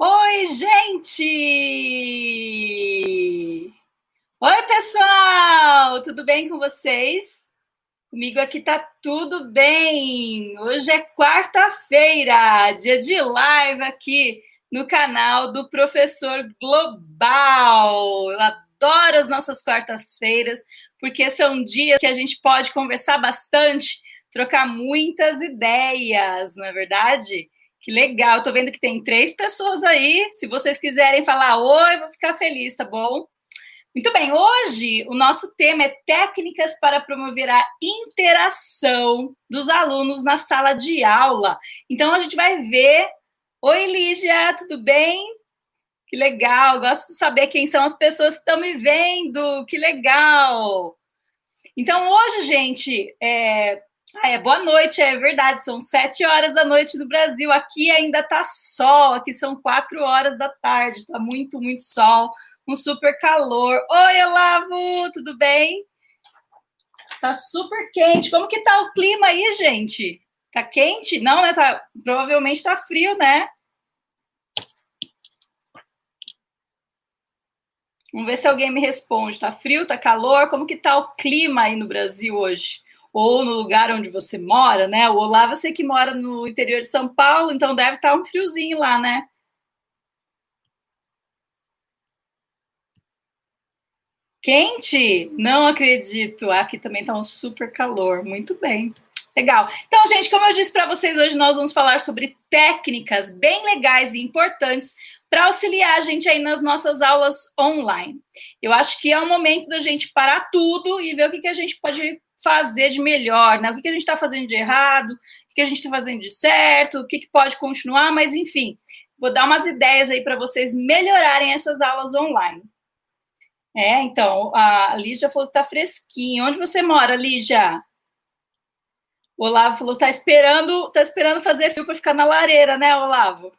Oi, gente! Oi, pessoal! Tudo bem com vocês? Comigo aqui tá tudo bem. Hoje é quarta-feira, dia de live aqui no canal do Professor Global. Eu adoro as nossas quartas-feiras, porque são dias que a gente pode conversar bastante, trocar muitas ideias, não é verdade? Que legal, tô vendo que tem três pessoas aí. Se vocês quiserem falar oi, vou ficar feliz, tá bom? Muito bem, hoje o nosso tema é técnicas para promover a interação dos alunos na sala de aula. Então a gente vai ver. Oi, Lígia, tudo bem? Que legal, gosto de saber quem são as pessoas que estão me vendo. Que legal. Então, hoje, gente, é, ah, é boa noite, é verdade. São sete horas da noite no Brasil. Aqui ainda tá sol, aqui são quatro horas da tarde. Tá muito, muito sol, um super calor. Oi, Olavo, tudo bem? Tá super quente. Como que tá o clima aí, gente? Tá quente? Não, né? Tá, provavelmente tá frio, né? Vamos ver se alguém me responde. Tá frio, tá calor? Como que tá o clima aí no Brasil hoje? Ou no lugar onde você mora, né? O eu sei que mora no interior de São Paulo, então deve estar um friozinho lá, né? Quente? Não acredito. Aqui também está um super calor. Muito bem. Legal. Então, gente, como eu disse para vocês, hoje nós vamos falar sobre técnicas bem legais e importantes para auxiliar a gente aí nas nossas aulas online. Eu acho que é o momento da gente parar tudo e ver o que, que a gente pode fazer de melhor, né? O que, que a gente está fazendo de errado, o que, que a gente está fazendo de certo, o que, que pode continuar, mas enfim, vou dar umas ideias aí para vocês melhorarem essas aulas online. É, então, a Lígia falou que tá fresquinho. Onde você mora, Lígia? O Olavo falou tá esperando, tá esperando fazer frio para ficar na lareira, né, Olavo?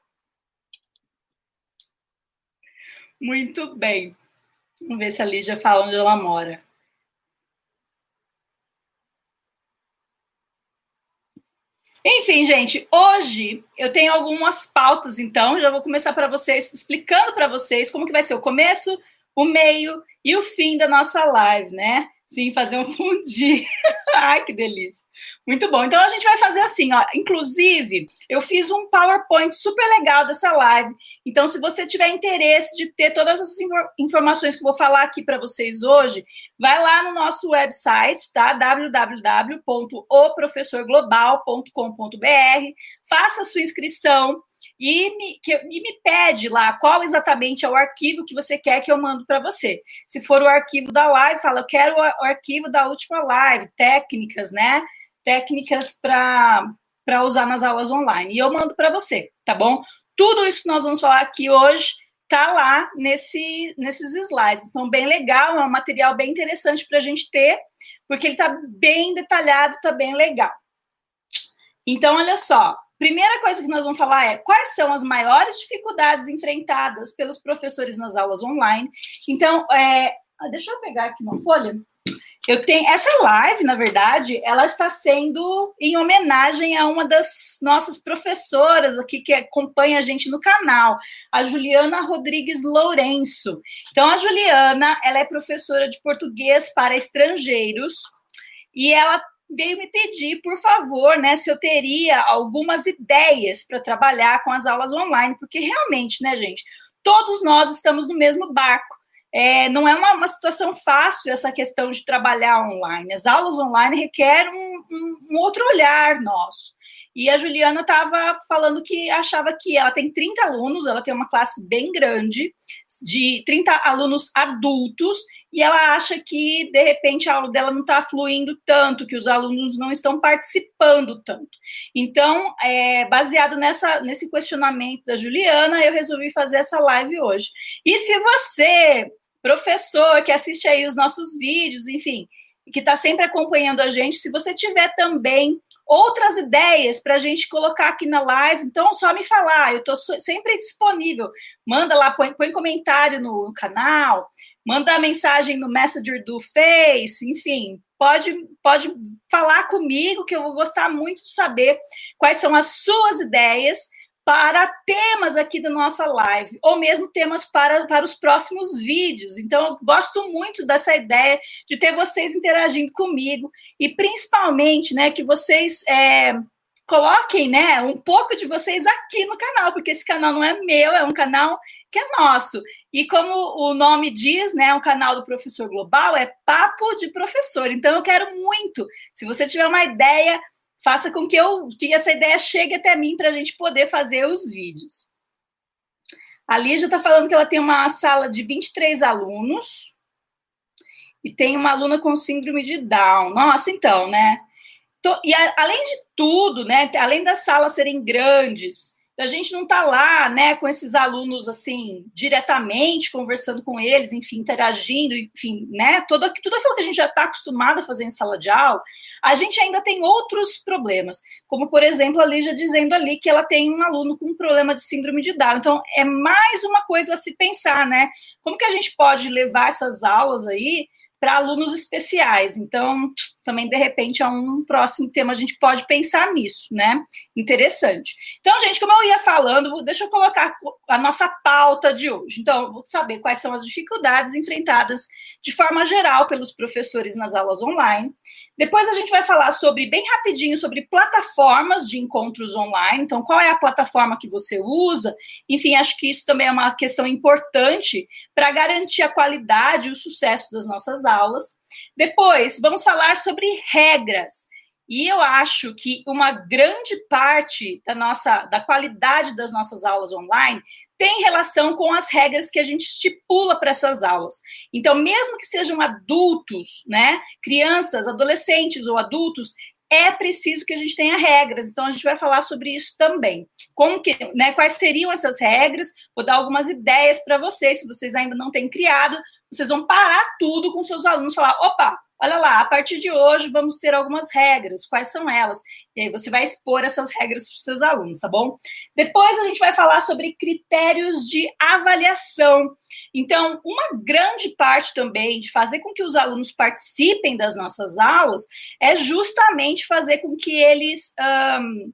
Muito bem. Vamos ver se a Lígia fala onde ela mora. Enfim, gente, hoje eu tenho algumas pautas, então já vou começar para vocês explicando para vocês como que vai ser o começo, o meio e o fim da nossa live, né? Sim, fazer um fundir. Ai, que delícia. Muito bom. Então a gente vai fazer assim, ó. Inclusive, eu fiz um PowerPoint super legal dessa live. Então, se você tiver interesse de ter todas as informações que eu vou falar aqui para vocês hoje, vai lá no nosso website, tá? www.oprofessorglobal.com.br, faça a sua inscrição e me, que, e me pede lá qual exatamente é o arquivo que você quer que eu mando para você. Se for o arquivo da live, fala, eu quero o, arquivo da última live, técnicas, né? Técnicas para para usar nas aulas online. E eu mando para você, tá bom? Tudo isso que nós vamos falar aqui hoje tá lá nesse, nesses slides. Então, bem legal, é um material bem interessante para a gente ter, porque ele está bem detalhado, está bem legal. Então, olha só, Primeira coisa que nós vamos falar é quais são as maiores dificuldades enfrentadas pelos professores nas aulas online. Então, é, ah, deixa eu pegar aqui uma folha. Eu tenho essa live, na verdade, ela está sendo em homenagem a uma das nossas professoras aqui que acompanha a gente no canal, a Juliana Rodrigues Lourenço. Então, a Juliana, ela é professora de português para estrangeiros e ela veio me pedir, por favor, né, se eu teria algumas ideias para trabalhar com as aulas online, porque realmente, né, gente, todos nós estamos no mesmo barco. É, não é uma, uma, situação fácil essa questão de trabalhar online. As aulas online requerem um, um, um outro olhar nosso. E a Juliana estava falando que achava que ela tem 30 alunos, ela tem uma classe bem grande, de 30 alunos adultos, e ela acha que, de repente, a aula dela não está fluindo tanto, que os alunos não estão participando tanto. Então, é, baseado nessa, nesse questionamento da Juliana, eu resolvi fazer essa live hoje. E se você, professor, que assiste aí os nossos vídeos, enfim, que está sempre acompanhando a gente, se você tiver também outras ideias para a gente colocar aqui na live, então só me falar, eu estou sempre disponível. Manda lá, põe, põe comentário no, no canal, manda mensagem no Messenger do Face, enfim, pode, pode falar comigo, que eu vou gostar muito de saber quais são as suas ideias para temas aqui da nossa live, ou mesmo temas para, para os próximos vídeos. Então, eu gosto muito dessa ideia de ter vocês interagindo comigo e principalmente, né, que vocês é, coloquem, né, um pouco de vocês aqui no canal, porque esse canal não é meu, é um canal que é nosso. E como o nome diz, né, um canal do Professor Global é Papo de Professor. Então eu quero muito, se você tiver uma ideia, faça com que eu que essa ideia chegue até mim para a gente poder fazer os vídeos. A Lígia está falando que ela tem uma sala de 23 alunos e tem uma aluna com síndrome de Down. Nossa, então, né? E a, além de tudo, né, além das salas serem grandes, a gente não tá lá, né, com esses alunos assim, diretamente conversando com eles, enfim, interagindo, enfim, né, tudo, tudo aquilo que a gente já está acostumado a fazer em sala de aula, a gente ainda tem outros problemas, como por exemplo a Lígia dizendo ali que ela tem um aluno com um problema de síndrome de Down. Então é mais uma coisa a se pensar, né? Como que a gente pode levar essas aulas aí para alunos especiais. Então, também de repente é um próximo tema a gente pode pensar nisso, né? Interessante. Então, gente, como eu ia falando, deixa eu colocar a nossa pauta de hoje. Então, vou saber quais são as dificuldades enfrentadas de forma geral pelos professores nas aulas online. Depois a gente vai falar sobre, bem rapidinho, sobre plataformas de encontros online. Então, qual é a plataforma que você usa? Enfim, acho que isso também é uma questão importante para garantir a qualidade e o sucesso das nossas aulas. Depois, vamos falar sobre regras. E eu acho que uma grande parte da nossa da qualidade das nossas aulas online tem relação com as regras que a gente estipula para essas aulas. Então, mesmo que sejam adultos, né, crianças, adolescentes ou adultos, é preciso que a gente tenha regras. Então, a gente vai falar sobre isso também. Como que, né, quais seriam essas regras? Vou dar algumas ideias para vocês, se vocês ainda não têm criado, vocês vão parar tudo com seus alunos, falar, opa, olha lá, a partir de hoje vamos ter algumas regras, quais são elas? E aí você vai expor essas regras para os seus alunos, tá bom? Depois a gente vai falar sobre critérios de avaliação. Então, uma grande parte também de fazer com que os alunos participem das nossas aulas é justamente fazer com que eles. Um,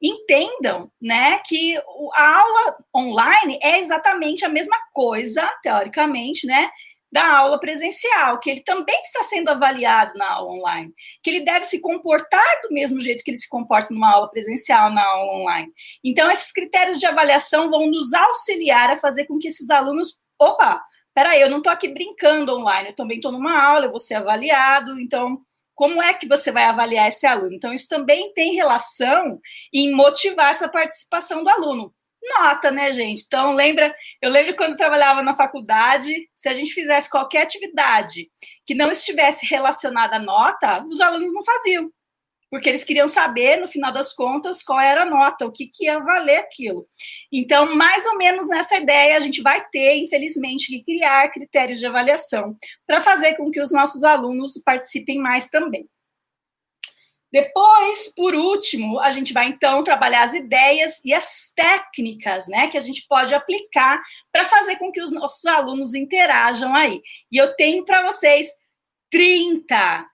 entendam, né, que a aula online é exatamente a mesma coisa, teoricamente, né, da aula presencial, que ele também está sendo avaliado na aula online, que ele deve se comportar do mesmo jeito que ele se comporta numa aula presencial, na aula online. Então, esses critérios de avaliação vão nos auxiliar a fazer com que esses alunos, opa, peraí, eu não estou aqui brincando online, eu também estou numa aula, eu vou ser avaliado, então como é que você vai avaliar esse aluno? Então, isso também tem relação em motivar essa participação do aluno nota, né, gente? Então, lembra, eu lembro quando eu trabalhava na faculdade, se a gente fizesse qualquer atividade que não estivesse relacionada à nota, os alunos não faziam. Porque eles queriam saber, no final das contas, qual era a nota, o que, que ia valer aquilo. Então, mais ou menos nessa ideia, a gente vai ter, infelizmente, que criar critérios de avaliação para fazer com que os nossos alunos participem mais também. Depois, por último, a gente vai então trabalhar as ideias e as técnicas, né, que a gente pode aplicar para fazer com que os nossos alunos interajam aí. E eu tenho para vocês 30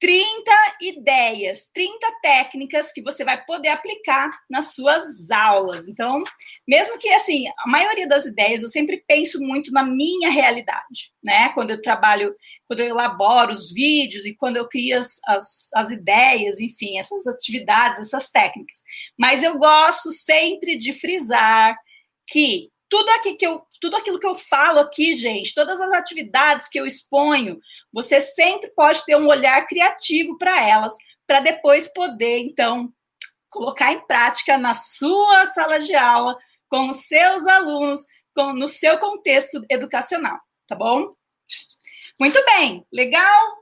30 ideias, 30 técnicas que você vai poder aplicar nas suas aulas. Então, mesmo que assim, a maioria das ideias eu sempre penso muito na minha realidade, né? Quando eu trabalho, quando eu elaboro os vídeos e quando eu crio as, as, as ideias, enfim, essas atividades, essas técnicas. Mas eu gosto sempre de frisar que tudo, aqui que eu, tudo aquilo que eu falo aqui, gente, todas as atividades que eu exponho, você sempre pode ter um olhar criativo para elas, para depois poder, então, colocar em prática na sua sala de aula, com os seus alunos, com, no seu contexto educacional, tá bom? Muito bem, legal?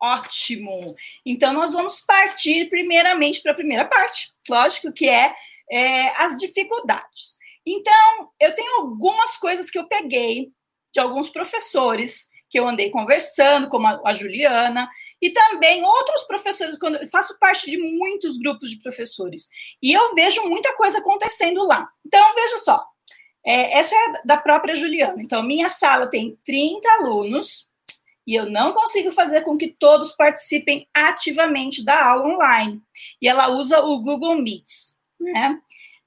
Ótimo. Então, nós vamos partir primeiramente para a primeira parte, lógico, que é, é as dificuldades. Então, eu tenho algumas coisas que eu peguei de alguns professores que eu andei conversando, como a, a Juliana, e também outros professores, quando eu faço parte de muitos grupos de professores, e eu vejo muita coisa acontecendo lá. Então, veja só, é, essa é da própria Juliana. Então, minha sala tem 30 alunos, e eu não consigo fazer com que todos participem ativamente da aula online. E ela usa o Google Meets, né?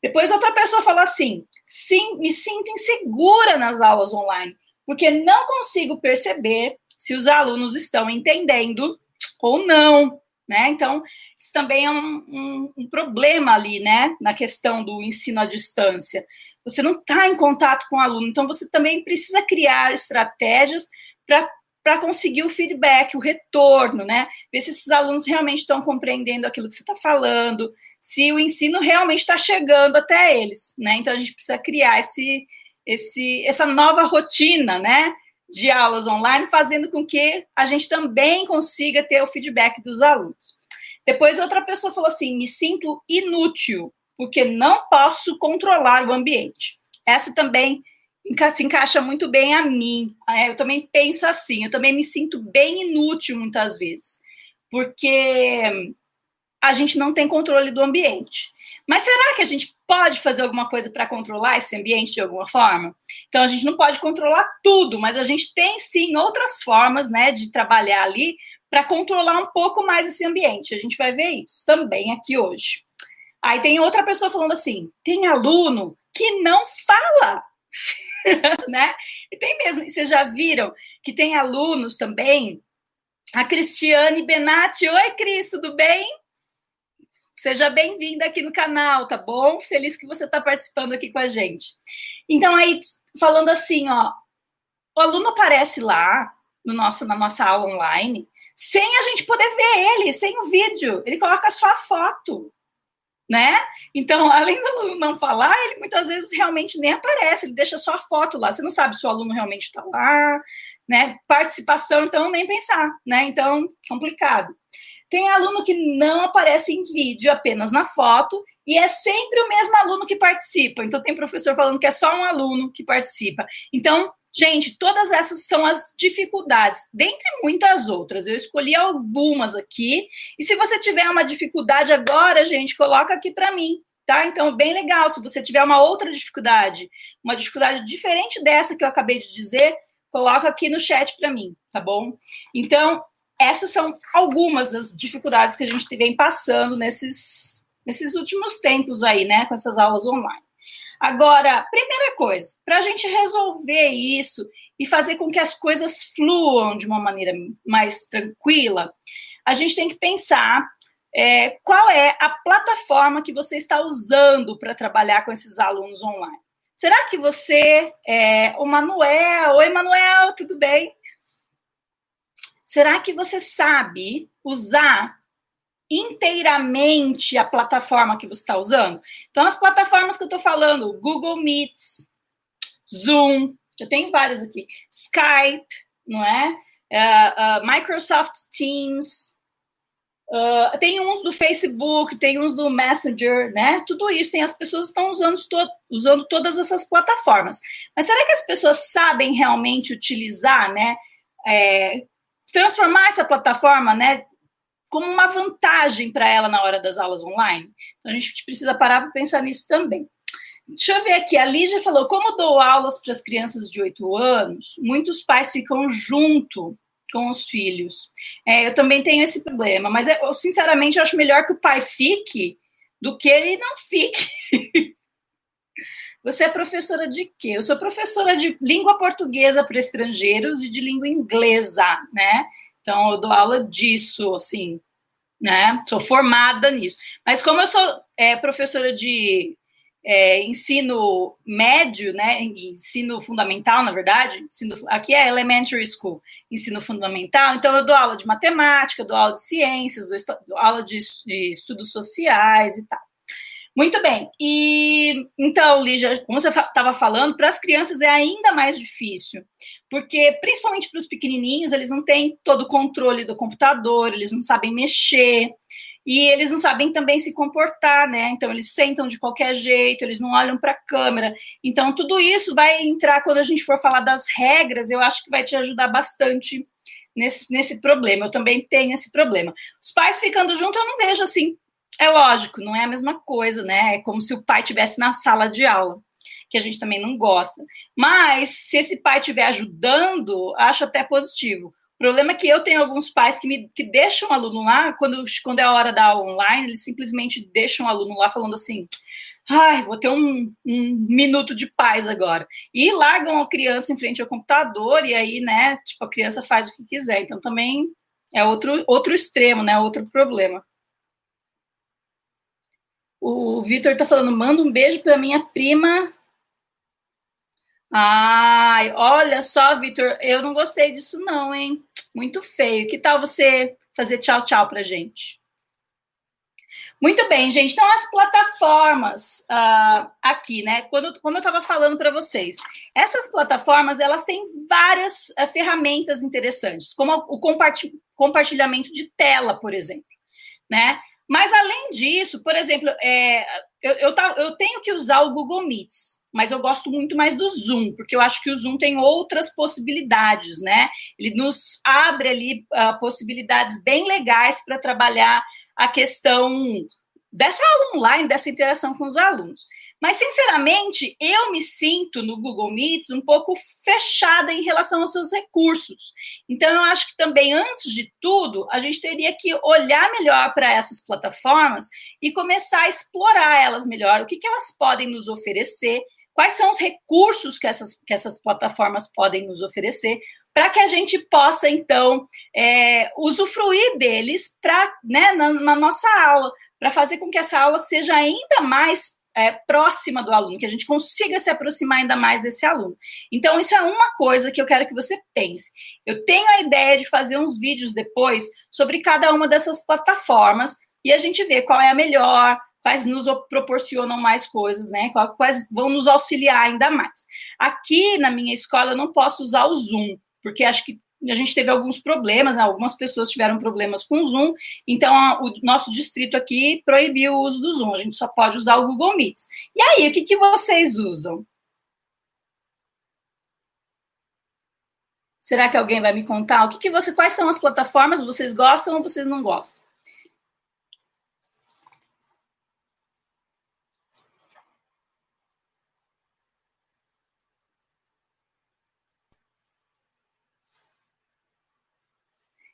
Depois outra pessoa falou assim: sim, me sinto insegura nas aulas online, porque não consigo perceber se os alunos estão entendendo ou não. Né? Então, isso também é um, um, um problema ali, né? Na questão do ensino à distância. Você não está em contato com o aluno, então você também precisa criar estratégias para para conseguir o feedback, o retorno, né? Ver se esses alunos realmente estão compreendendo aquilo que você está falando, se o ensino realmente está chegando até eles, né? Então a gente precisa criar esse, esse, essa nova rotina, né? De aulas online, fazendo com que a gente também consiga ter o feedback dos alunos. Depois outra pessoa falou assim: me sinto inútil, porque não posso controlar o ambiente. Essa também se encaixa muito bem a mim. É, eu também penso assim, eu também me sinto bem inútil muitas vezes, porque a gente não tem controle do ambiente. Mas será que a gente pode fazer alguma coisa para controlar esse ambiente de alguma forma? Então a gente não pode controlar tudo, mas a gente tem sim outras formas, né, de trabalhar ali para controlar um pouco mais esse ambiente. A gente vai ver isso também aqui hoje. Aí tem outra pessoa falando assim: tem aluno que não fala. né? E tem mesmo, vocês já viram que tem alunos também, a Cristiane Benatti. Oi, Cris, tudo bem? Seja bem-vinda aqui no canal, tá bom? Feliz que você está participando aqui com a gente. Então, aí, falando assim, ó, o aluno aparece lá no nosso, na nossa aula online sem a gente poder ver ele, sem o vídeo. Ele coloca só a foto né? Então, além do aluno não falar, ele muitas vezes realmente nem aparece, ele deixa só a foto lá. Você não sabe se o aluno realmente está lá, né? Participação, então, nem pensar, né? Então, complicado. Tem aluno que não aparece em vídeo, apenas na foto, e é sempre o mesmo aluno que participa. Então, tem professor falando que é só um aluno que participa. Então, Gente, todas essas são as dificuldades, dentre muitas outras. Eu escolhi algumas aqui. E se você tiver uma dificuldade agora, gente, coloca aqui para mim, tá? Então, bem legal. Se você tiver uma outra dificuldade, uma dificuldade diferente dessa que eu acabei de dizer, coloca aqui no chat para mim, tá bom? Então, essas são algumas das dificuldades que a gente vem passando nesses, nesses últimos tempos aí, né, com essas aulas online. Agora, primeira coisa, para a gente resolver isso e fazer com que as coisas fluam de uma maneira mais tranquila, a gente tem que pensar é, qual é a plataforma que você está usando para trabalhar com esses alunos online. Será que você é o Manuel? Oi, Manuel, tudo bem? Será que você sabe usar inteiramente a plataforma que você está usando. Então, as plataformas que eu estou falando, Google Meets, Zoom, eu tenho várias aqui, Skype, não é? Uh, uh, Microsoft Teams, uh, tem uns do Facebook, tem uns do Messenger, né? Tudo isso, tem as pessoas estão usando, to usando todas essas plataformas. Mas será que as pessoas sabem realmente utilizar, né? É, transformar essa plataforma, né? Como uma vantagem para ela na hora das aulas online. Então, a gente precisa parar para pensar nisso também. Deixa eu ver aqui, a Lígia falou, como dou aulas para as crianças de 8 anos, muitos pais ficam junto com os filhos. É, eu também tenho esse problema, mas eu, sinceramente eu acho melhor que o pai fique do que ele não fique. Você é professora de quê? Eu sou professora de língua portuguesa para estrangeiros e de língua inglesa, né? Então, eu dou aula disso, assim, né? Sou formada nisso. Mas como eu sou é, professora de é, ensino médio, né? Ensino fundamental, na verdade, ensino, aqui é elementary school, ensino fundamental. Então, eu dou aula de matemática, dou aula de ciências, dou, dou aula de, de estudos sociais e tal. Muito bem. E então, Lígia, como você estava falando, para as crianças é ainda mais difícil, porque principalmente para os pequenininhos, eles não têm todo o controle do computador, eles não sabem mexer e eles não sabem também se comportar, né? Então eles sentam de qualquer jeito, eles não olham para a câmera. Então tudo isso vai entrar quando a gente for falar das regras, eu acho que vai te ajudar bastante nesse, nesse problema. Eu também tenho esse problema. Os pais ficando junto, eu não vejo assim é lógico, não é a mesma coisa, né? É como se o pai tivesse na sala de aula, que a gente também não gosta. Mas se esse pai estiver ajudando, acho até positivo. O problema é que eu tenho alguns pais que me que deixam o aluno lá, quando, quando é a hora da aula online, eles simplesmente deixam o aluno lá falando assim: ai, vou ter um, um, minuto de paz agora. E largam a criança em frente ao computador, e aí, né, tipo, a criança faz o que quiser. Então, também é outro, outro extremo, né, outro problema. O Vitor tá falando, manda um beijo para minha prima. Ai, olha só, Vitor, eu não gostei disso não, hein? Muito feio. Que tal você fazer tchau, tchau pra gente? Muito bem, gente. Então, as plataformas uh, aqui, né? Quando, como eu estava falando para vocês, essas plataformas elas têm várias uh, ferramentas interessantes, como o compartilhamento de tela, por exemplo, né? Mas além disso, por exemplo, é, eu, eu, eu tenho que usar o Google Meets, mas eu gosto muito mais do Zoom, porque eu acho que o Zoom tem outras possibilidades, né? Ele nos abre ali uh, possibilidades bem legais para trabalhar a questão dessa online, dessa interação com os alunos. Mas, sinceramente, eu me sinto no Google Meets um pouco fechada em relação aos seus recursos. Então, eu acho que também, antes de tudo, a gente teria que olhar melhor para essas plataformas e começar a explorar elas melhor, o que, que elas podem nos oferecer, quais são os recursos que essas, que essas plataformas podem nos oferecer, para que a gente possa, então, é, usufruir deles pra, né, na, na nossa aula, para fazer com que essa aula seja ainda mais é, próxima do aluno, que a gente consiga se aproximar ainda mais desse aluno. Então, isso é uma coisa que eu quero que você pense. Eu tenho a ideia de fazer uns vídeos depois sobre cada uma dessas plataformas e a gente vê qual é a melhor, quais nos proporcionam mais coisas, né? Quais vão nos auxiliar ainda mais. Aqui na minha escola eu não posso usar o Zoom, porque acho que a gente teve alguns problemas, né? algumas pessoas tiveram problemas com o Zoom, então a, o nosso distrito aqui proibiu o uso do Zoom, a gente só pode usar o Google Meets. E aí, o que, que vocês usam? Será que alguém vai me contar? O que, que você, quais são as plataformas vocês gostam ou vocês não gostam?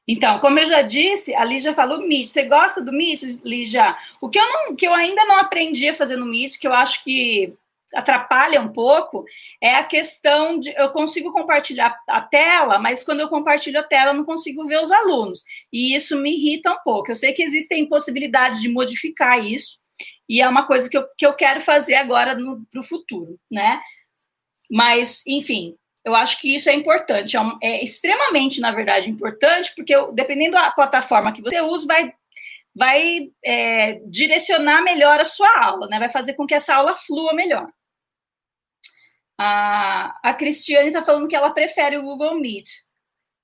Então, como eu já disse, a Lígia falou Meet. Você gosta do Meet, Lígia? O que eu, não, que eu ainda não aprendi a fazer no Meet, que eu acho que atrapalha um pouco, é a questão de eu consigo compartilhar a tela, mas quando eu compartilho a tela, não consigo ver os alunos. E isso me irrita um pouco. Eu sei que existem possibilidades de modificar isso, e é uma coisa que eu, que eu quero fazer agora para o futuro, né? Mas, enfim, eu acho que isso é importante, é, um, é extremamente, na verdade, importante, porque dependendo da plataforma que você usa, vai, vai é, direcionar melhor a sua aula, né? Vai fazer com que essa aula flua melhor. A, a Cristiane está falando que ela prefere o Google Meet.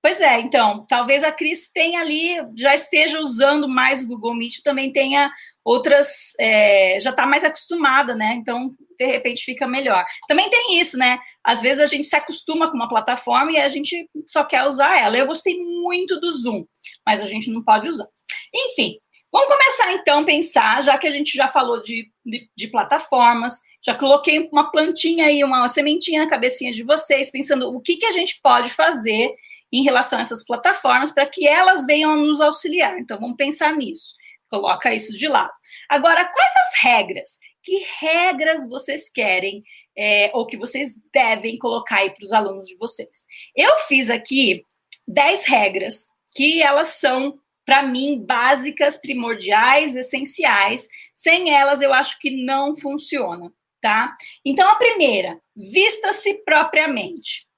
Pois é, então, talvez a Cris tenha ali, já esteja usando mais o Google Meet, também tenha outras, é, já está mais acostumada, né? Então, de repente, fica melhor. Também tem isso, né? Às vezes a gente se acostuma com uma plataforma e a gente só quer usar ela. Eu gostei muito do Zoom, mas a gente não pode usar. Enfim, vamos começar então a pensar, já que a gente já falou de, de, de plataformas, já coloquei uma plantinha aí, uma sementinha na cabecinha de vocês, pensando o que, que a gente pode fazer em relação a essas plataformas para que elas venham nos auxiliar. Então, vamos pensar nisso. Coloca isso de lado. Agora, quais as regras? Que regras vocês querem é, ou que vocês devem colocar aí para os alunos de vocês? Eu fiz aqui 10 regras que elas são, para mim, básicas, primordiais, essenciais. Sem elas, eu acho que não funciona, tá? Então, a primeira, vista-se propriamente.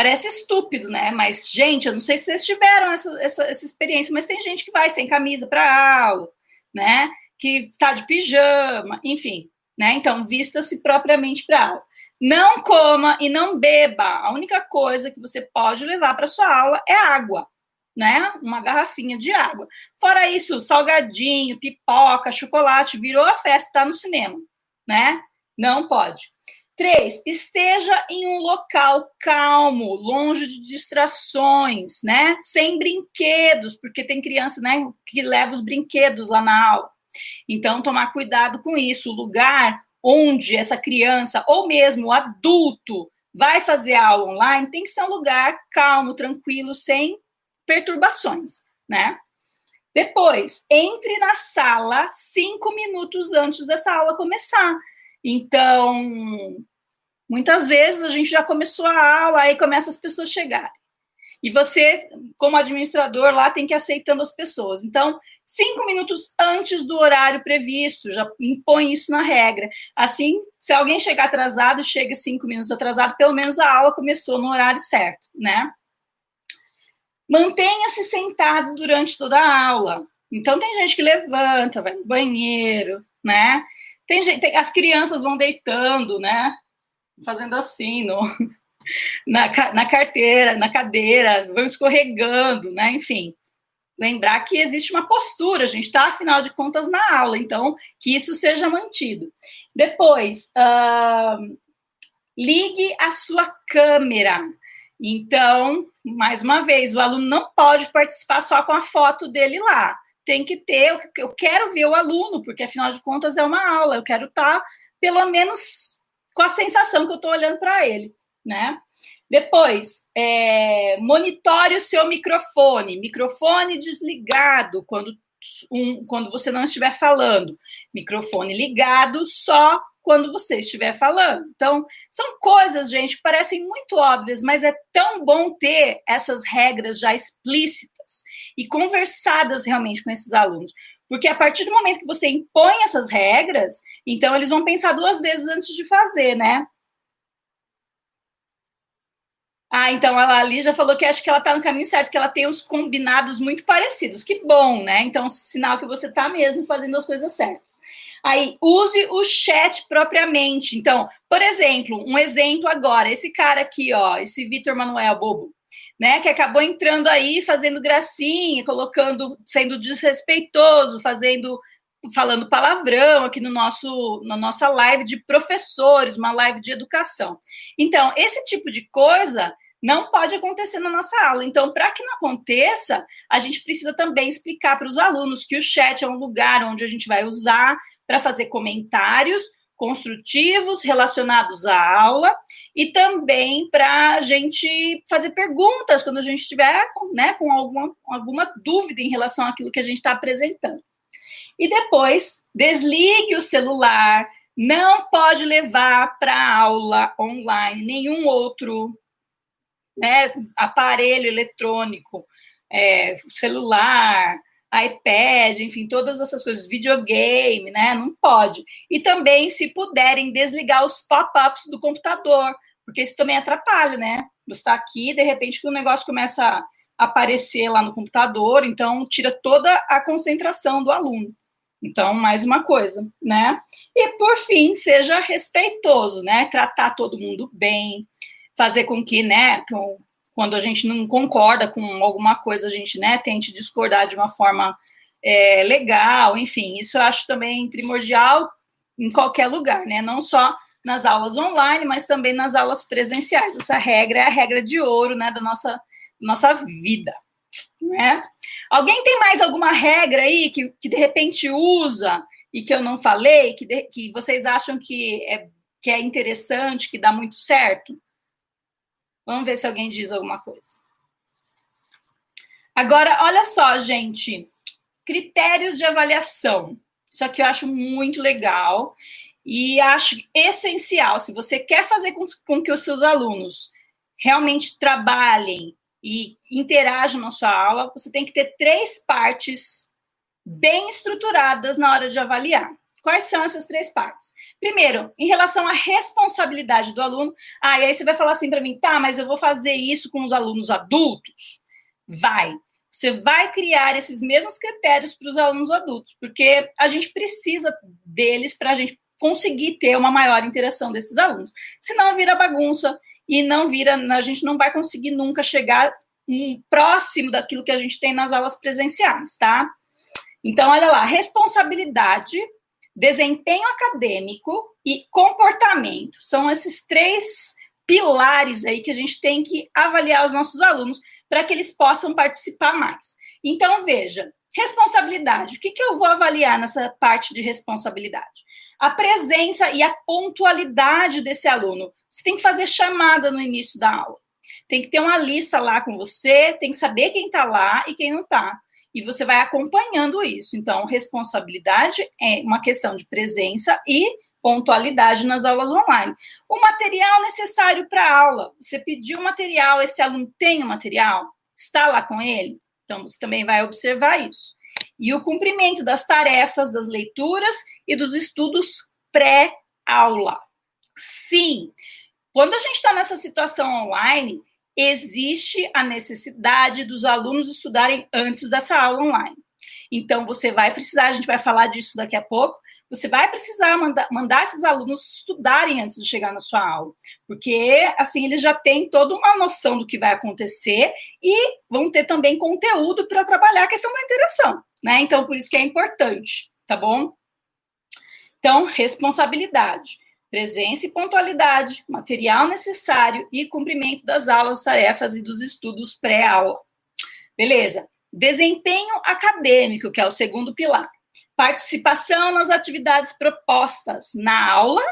Parece estúpido, né? Mas, gente, eu não sei se vocês tiveram essa, essa, essa experiência, mas tem gente que vai sem camisa para aula, né? Que está de pijama, enfim, né? Então, vista-se propriamente para aula. Não coma e não beba. A única coisa que você pode levar para sua aula é água, né? Uma garrafinha de água. Fora isso, salgadinho, pipoca, chocolate, virou a festa, tá no cinema, né? Não pode. Três, esteja em um local calmo, longe de distrações, né? Sem brinquedos, porque tem criança, né, que leva os brinquedos lá na aula. Então, tomar cuidado com isso. O lugar onde essa criança, ou mesmo o adulto, vai fazer aula online, tem que ser um lugar calmo, tranquilo, sem perturbações, né? Depois, entre na sala cinco minutos antes dessa aula começar. Então, muitas vezes a gente já começou a aula, aí começa as pessoas chegarem. E você, como administrador, lá tem que ir aceitando as pessoas. Então, cinco minutos antes do horário previsto, já impõe isso na regra. Assim, se alguém chegar atrasado, chega cinco minutos atrasado, pelo menos a aula começou no horário certo, né? Mantenha-se sentado durante toda a aula. Então, tem gente que levanta, vai no banheiro, né? Tem gente, tem, as crianças vão deitando, né? Fazendo assim, no, na, na carteira, na cadeira, vão escorregando, né? Enfim, lembrar que existe uma postura, a gente está, afinal de contas, na aula, então que isso seja mantido. Depois, uh, ligue a sua câmera. Então, mais uma vez, o aluno não pode participar só com a foto dele lá. Tem que ter, eu quero ver o aluno, porque afinal de contas é uma aula, eu quero estar, tá, pelo menos, com a sensação que eu estou olhando para ele né? Depois, é, monitore o seu microfone, microfone desligado quando, um, quando você não estiver falando, microfone ligado só quando você estiver falando. Então, são coisas, gente, que parecem muito óbvias, mas é tão bom ter essas regras já explícitas e conversadas realmente com esses alunos. Porque a partir do momento que você impõe essas regras, então eles vão pensar duas vezes antes de fazer, né? Ah, então ela ali já falou que acho que ela está no caminho certo, que ela tem os combinados muito parecidos. Que bom, né? Então, sinal que você está mesmo fazendo as coisas certas. Aí, use o chat propriamente. Então, por exemplo, um exemplo agora, esse cara aqui, ó, esse Vitor Manuel Bobo, né, que acabou entrando aí fazendo gracinha, colocando, sendo desrespeitoso, fazendo falando palavrão aqui no nosso na nossa live de professores, uma live de educação. Então, esse tipo de coisa não pode acontecer na nossa aula. Então, para que não aconteça, a gente precisa também explicar para os alunos que o chat é um lugar onde a gente vai usar para fazer comentários construtivos relacionados à aula e também para a gente fazer perguntas quando a gente estiver né, com alguma, alguma dúvida em relação àquilo que a gente está apresentando. E depois, desligue o celular, não pode levar para aula online nenhum outro né, aparelho eletrônico, é, celular, iPad, enfim, todas essas coisas, videogame, né? Não pode. E também, se puderem, desligar os pop-ups do computador, porque isso também atrapalha, né? Você está aqui, de repente, o negócio começa a aparecer lá no computador, então tira toda a concentração do aluno. Então, mais uma coisa, né? E por fim, seja respeitoso, né? Tratar todo mundo bem, fazer com que, né, com, quando a gente não concorda com alguma coisa, a gente, né, tente discordar de uma forma é, legal, enfim, isso eu acho também primordial em qualquer lugar, né? Não só nas aulas online, mas também nas aulas presenciais. Essa regra é a regra de ouro, né, da nossa, nossa vida né? Alguém tem mais alguma regra aí que, que de repente usa e que eu não falei, que, de, que vocês acham que é, que é interessante, que dá muito certo? Vamos ver se alguém diz alguma coisa. Agora, olha só, gente. Critérios de avaliação. Isso aqui eu acho muito legal e acho essencial. Se você quer fazer com, com que os seus alunos realmente trabalhem e interajam na sua aula, você tem que ter três partes bem estruturadas na hora de avaliar. Quais são essas três partes? Primeiro, em relação à responsabilidade do aluno. Ah, e aí você vai falar assim para mim, tá, mas eu vou fazer isso com os alunos adultos? Vai. Você vai criar esses mesmos critérios para os alunos adultos, porque a gente precisa deles para a gente conseguir ter uma maior interação desses alunos. Senão vira bagunça, e não vira, a gente não vai conseguir nunca chegar um, próximo daquilo que a gente tem nas aulas presenciais, tá? Então, olha lá, responsabilidade, desempenho acadêmico e comportamento. São esses três pilares aí que a gente tem que avaliar os nossos alunos para que eles possam participar mais. Então, veja, responsabilidade. O que, que eu vou avaliar nessa parte de responsabilidade? a presença e a pontualidade desse aluno. Você tem que fazer chamada no início da aula. Tem que ter uma lista lá com você, tem que saber quem está lá e quem não está. E você vai acompanhando isso. Então, responsabilidade é uma questão de presença e pontualidade nas aulas online. O material necessário para a aula. Você pediu material, esse aluno tem o material? Está lá com ele? Então, você também vai observar isso. E o cumprimento das tarefas, das leituras e dos estudos pré-aula. Sim, quando a gente está nessa situação online, existe a necessidade dos alunos estudarem antes dessa aula online. Então, você vai precisar, a gente vai falar disso daqui a pouco, você vai precisar mandar, mandar esses alunos estudarem antes de chegar na sua aula, porque assim eles já têm toda uma noção do que vai acontecer e vão ter também conteúdo para trabalhar a questão da interação, né? Então, por isso que é importante, tá bom? Então, responsabilidade, presença e pontualidade, material necessário e cumprimento das aulas, tarefas e dos estudos pré-aula. Beleza? Desempenho acadêmico, que é o segundo pilar participação nas atividades propostas na aula,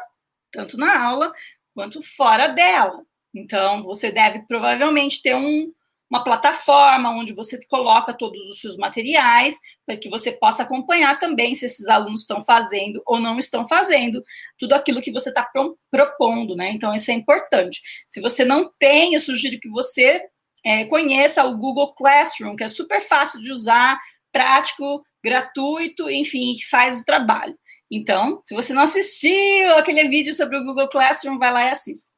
tanto na aula quanto fora dela. Então, você deve provavelmente ter um, uma plataforma onde você coloca todos os seus materiais para que você possa acompanhar também se esses alunos estão fazendo ou não estão fazendo tudo aquilo que você está propondo, né? Então, isso é importante. Se você não tem, eu sugiro que você é, conheça o Google Classroom, que é super fácil de usar, prático, gratuito, enfim, que faz o trabalho. Então, se você não assistiu aquele vídeo sobre o Google Classroom, vai lá e assista.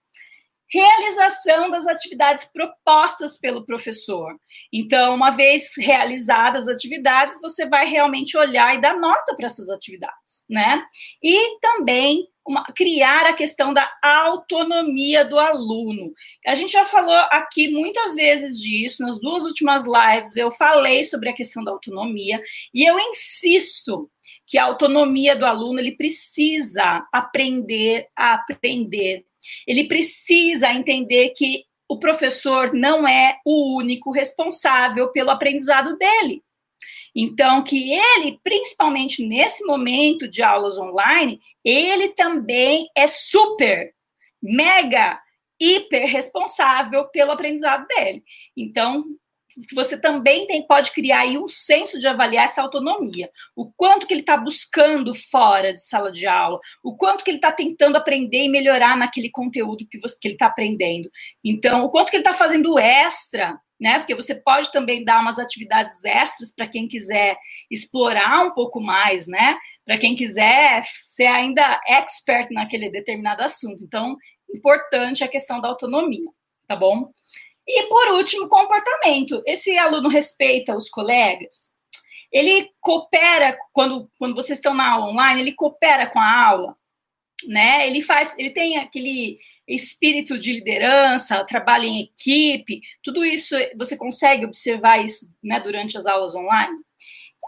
Realização das atividades propostas pelo professor. Então, uma vez realizadas as atividades, você vai realmente olhar e dar nota para essas atividades, né? E também uma, criar a questão da autonomia do aluno. A gente já falou aqui muitas vezes disso, nas duas últimas lives eu falei sobre a questão da autonomia, e eu insisto que a autonomia do aluno ele precisa aprender a aprender. Ele precisa entender que o professor não é o único responsável pelo aprendizado dele. Então, que ele, principalmente nesse momento de aulas online, ele também é super, mega, hiper responsável pelo aprendizado dele. Então, você também tem, pode criar aí um senso de avaliar essa autonomia. O quanto que ele está buscando fora de sala de aula, o quanto que ele está tentando aprender e melhorar naquele conteúdo que, você, que ele está aprendendo. Então, o quanto que ele está fazendo extra né? Porque você pode também dar umas atividades extras para quem quiser explorar um pouco mais, né? Para quem quiser ser ainda expert naquele determinado assunto. Então, importante a questão da autonomia, tá bom? E por último, comportamento. Esse aluno respeita os colegas? Ele coopera quando, quando vocês estão na aula online, ele coopera com a aula? né? Ele faz, ele tem aquele espírito de liderança, trabalha em equipe, tudo isso você consegue observar isso, né, durante as aulas online.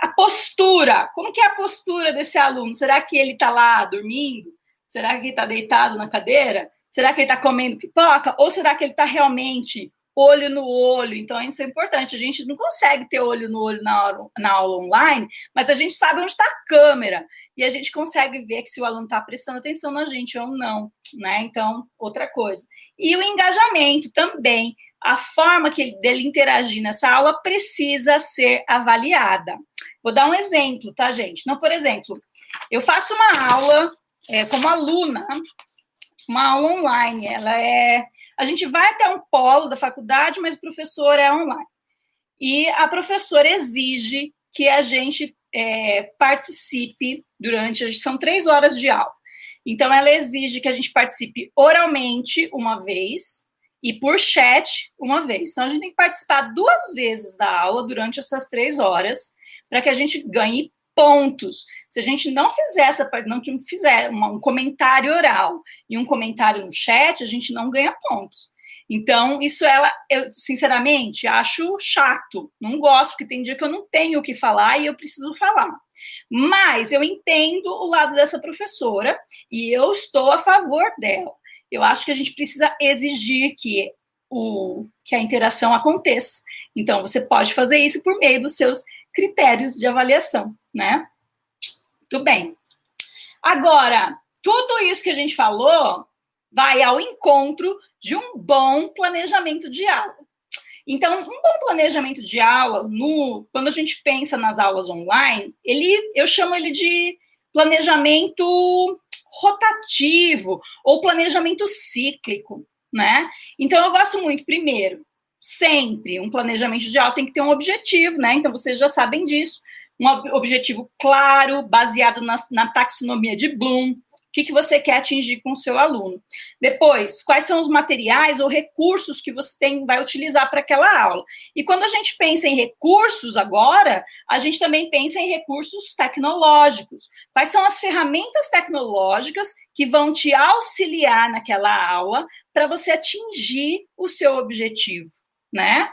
A postura, como que é a postura desse aluno? Será que ele está lá dormindo? Será que ele está deitado na cadeira? Será que ele está comendo pipoca? Ou será que ele está realmente olho no olho. Então, isso é importante. A gente não consegue ter olho no olho na, aula, na aula online, mas a gente sabe onde está a câmera e a gente consegue ver que se o aluno está prestando atenção na gente ou não, né? Então, outra coisa. E o engajamento também. A forma que ele, dele interagir nessa aula precisa ser avaliada. Vou dar um exemplo, tá, gente? Não, por exemplo, eu faço uma aula é, como aluna, uma aula online. Ela é a gente vai até um polo da faculdade, mas o professor é online. E a professora exige que a gente é, participe durante. São três horas de aula. Então, ela exige que a gente participe oralmente uma vez e por chat uma vez. Então, a gente tem que participar duas vezes da aula durante essas três horas para que a gente ganhe pontos. Se a gente não fizer essa não fizer um comentário oral e um comentário no chat, a gente não ganha pontos. Então, isso ela, eu sinceramente acho chato. Não gosto, porque tem dia que eu não tenho o que falar e eu preciso falar. Mas eu entendo o lado dessa professora e eu estou a favor dela. Eu acho que a gente precisa exigir que o que a interação aconteça. Então, você pode fazer isso por meio dos seus critérios de avaliação, né? Tudo bem. Agora, tudo isso que a gente falou vai ao encontro de um bom planejamento de aula. Então, um bom planejamento de aula, no, quando a gente pensa nas aulas online, ele, eu chamo ele de planejamento rotativo ou planejamento cíclico, né? Então, eu gosto muito, primeiro, sempre um planejamento de aula tem que ter um objetivo, né? Então, vocês já sabem disso. Um objetivo claro, baseado na, na taxonomia de Bloom, que, que você quer atingir com o seu aluno. Depois, quais são os materiais ou recursos que você tem, vai utilizar para aquela aula. E quando a gente pensa em recursos agora, a gente também pensa em recursos tecnológicos. Quais são as ferramentas tecnológicas que vão te auxiliar naquela aula para você atingir o seu objetivo, né?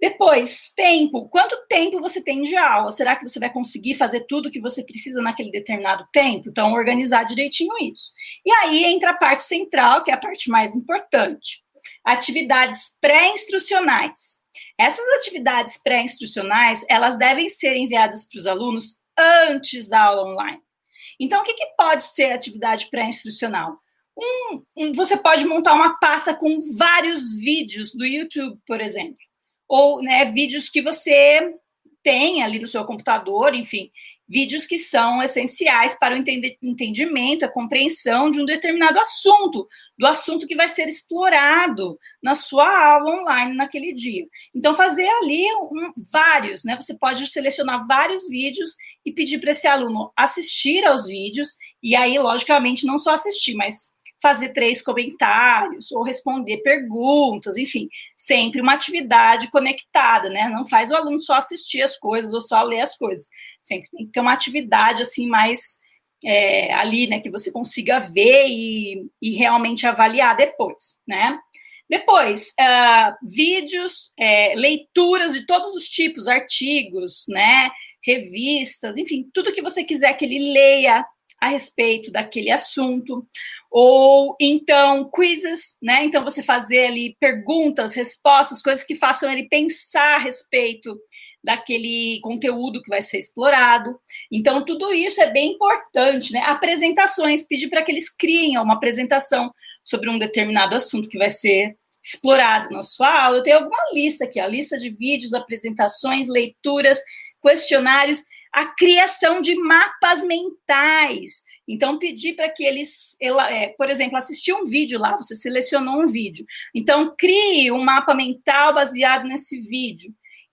Depois, tempo. Quanto tempo você tem de aula? Será que você vai conseguir fazer tudo que você precisa naquele determinado tempo? Então, organizar direitinho isso. E aí entra a parte central, que é a parte mais importante. Atividades pré-instrucionais. Essas atividades pré-instrucionais, elas devem ser enviadas para os alunos antes da aula online. Então, o que, que pode ser atividade pré-instrucional? Um, um, você pode montar uma pasta com vários vídeos do YouTube, por exemplo ou né, vídeos que você tem ali no seu computador, enfim, vídeos que são essenciais para o entendimento, a compreensão de um determinado assunto, do assunto que vai ser explorado na sua aula online naquele dia. Então, fazer ali um, vários, né? Você pode selecionar vários vídeos e pedir para esse aluno assistir aos vídeos, e aí, logicamente, não só assistir, mas fazer três comentários ou responder perguntas, enfim, sempre uma atividade conectada, né? Não faz o aluno só assistir as coisas ou só ler as coisas. Sempre tem que ter uma atividade assim mais é, ali, né, que você consiga ver e, e realmente avaliar depois, né? Depois, uh, vídeos, é, leituras de todos os tipos, artigos, né, revistas, enfim, tudo que você quiser que ele leia a respeito daquele assunto, ou então quizzes, né? Então você fazer ali perguntas, respostas, coisas que façam ele pensar a respeito daquele conteúdo que vai ser explorado. Então tudo isso é bem importante, né? Apresentações, pedir para que eles criem uma apresentação sobre um determinado assunto que vai ser explorado na sua aula. Eu tenho alguma lista aqui, a lista de vídeos, apresentações, leituras, questionários a criação de mapas mentais. Então, pedir para que eles, ela, é, por exemplo, assistir um vídeo lá, você selecionou um vídeo. Então, crie um mapa mental baseado nesse vídeo.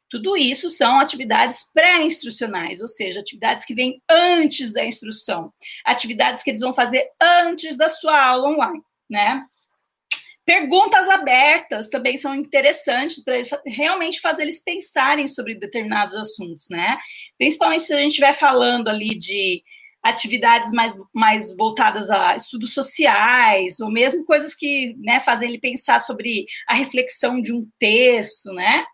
Tudo isso são atividades pré-instrucionais, ou seja, atividades que vêm antes da instrução, atividades que eles vão fazer antes da sua aula online, né? Perguntas abertas também são interessantes para realmente fazer eles pensarem sobre determinados assuntos, né? Principalmente se a gente estiver falando ali de atividades mais, mais voltadas a estudos sociais, ou mesmo coisas que né, fazem ele pensar sobre a reflexão de um texto, né?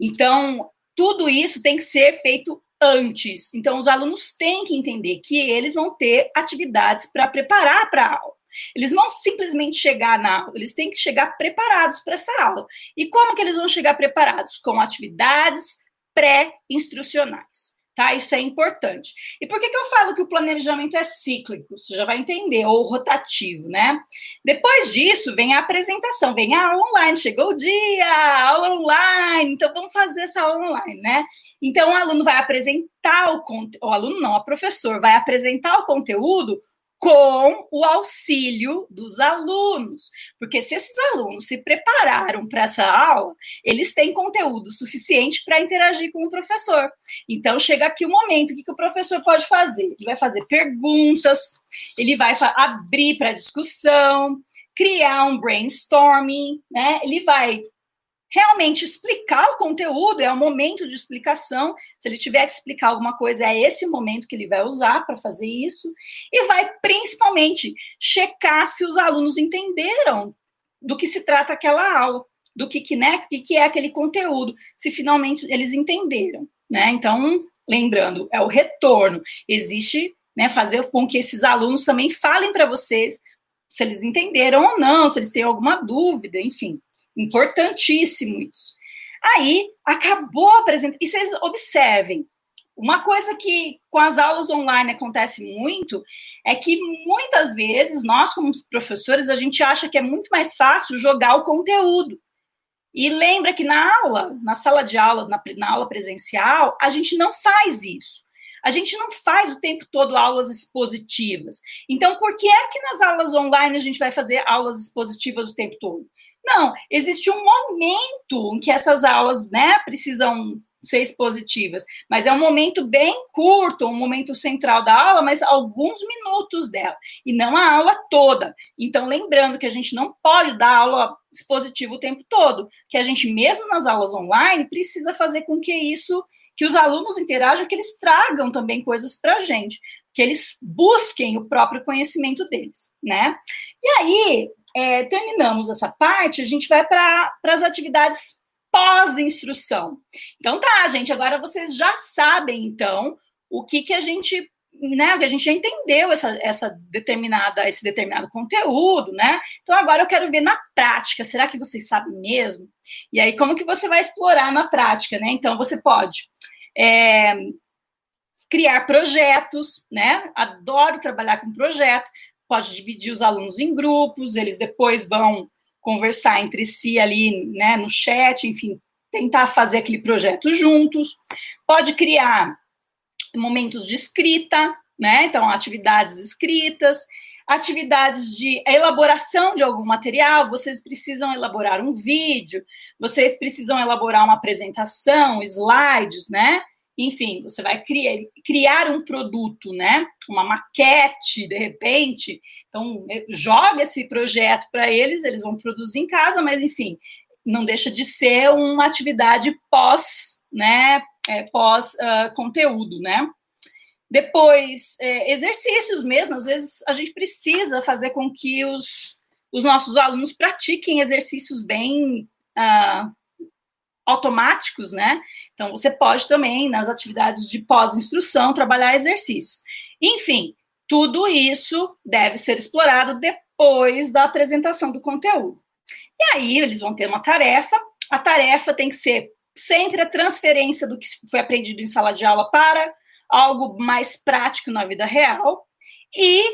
Então, tudo isso tem que ser feito antes. Então, os alunos têm que entender que eles vão ter atividades para preparar para a aula. Eles vão simplesmente chegar na aula, eles têm que chegar preparados para essa aula. E como que eles vão chegar preparados? Com atividades pré-instrucionais. Tá? Isso é importante. E por que, que eu falo que o planejamento é cíclico? Você já vai entender, ou rotativo, né? Depois disso, vem a apresentação, vem a aula online, chegou o dia, aula online, então vamos fazer essa aula online, né? Então, o aluno vai apresentar o conteúdo, o aluno não, o professor vai apresentar o conteúdo com o auxílio dos alunos. Porque se esses alunos se prepararam para essa aula, eles têm conteúdo suficiente para interagir com o professor. Então, chega aqui o momento, o que, que o professor pode fazer? Ele vai fazer perguntas, ele vai abrir para discussão, criar um brainstorming, né? Ele vai realmente explicar o conteúdo, é o momento de explicação. Se ele tiver que explicar alguma coisa, é esse momento que ele vai usar para fazer isso. E vai principalmente checar se os alunos entenderam do que se trata aquela aula, do que, que, né, que, que é aquele conteúdo, se finalmente eles entenderam. Né? Então, lembrando, é o retorno. Existe né, fazer com que esses alunos também falem para vocês se eles entenderam ou não, se eles têm alguma dúvida, enfim. Importantíssimo isso. Aí, acabou a apresentação. E vocês observem, uma coisa que com as aulas online acontece muito é que muitas vezes nós, como professores, a gente acha que é muito mais fácil jogar o conteúdo. E lembra que na aula, na sala de aula, na, na aula presencial, a gente não faz isso. A gente não faz o tempo todo aulas expositivas. Então, por que é que nas aulas online a gente vai fazer aulas expositivas o tempo todo? Não, existe um momento em que essas aulas, né, precisam ser expositivas, mas é um momento bem curto, um momento central da aula, mas alguns minutos dela, e não a aula toda. Então, lembrando que a gente não pode dar aula expositiva o tempo todo, que a gente, mesmo nas aulas online, precisa fazer com que isso, que os alunos interajam, que eles tragam também coisas para a gente, que eles busquem o próprio conhecimento deles, né? E aí, é, terminamos essa parte, a gente vai para as atividades pós-instrução. Então tá, gente, agora vocês já sabem, então, o que que a gente, né, que a gente já entendeu essa, essa determinada, esse determinado conteúdo, né? Então agora eu quero ver na prática, será que vocês sabem mesmo? E aí, como que você vai explorar na prática, né? Então, você pode é, criar projetos, né? Adoro trabalhar com projeto, pode dividir os alunos em grupos, eles depois vão conversar entre si ali, né, no chat, enfim, tentar fazer aquele projeto juntos. Pode criar momentos de escrita, né? Então, atividades escritas, atividades de elaboração de algum material, vocês precisam elaborar um vídeo, vocês precisam elaborar uma apresentação, slides, né? Enfim, você vai criar, criar um produto, né? Uma maquete, de repente. Então, é, joga esse projeto para eles, eles vão produzir em casa, mas enfim, não deixa de ser uma atividade pós, né? É, pós uh, conteúdo, né? Depois, é, exercícios mesmo, às vezes a gente precisa fazer com que os, os nossos alunos pratiquem exercícios bem uh, automáticos, né? Então, você pode também, nas atividades de pós-instrução, trabalhar exercícios. Enfim, tudo isso deve ser explorado depois da apresentação do conteúdo. E aí, eles vão ter uma tarefa. A tarefa tem que ser sempre a transferência do que foi aprendido em sala de aula para algo mais prático na vida real. E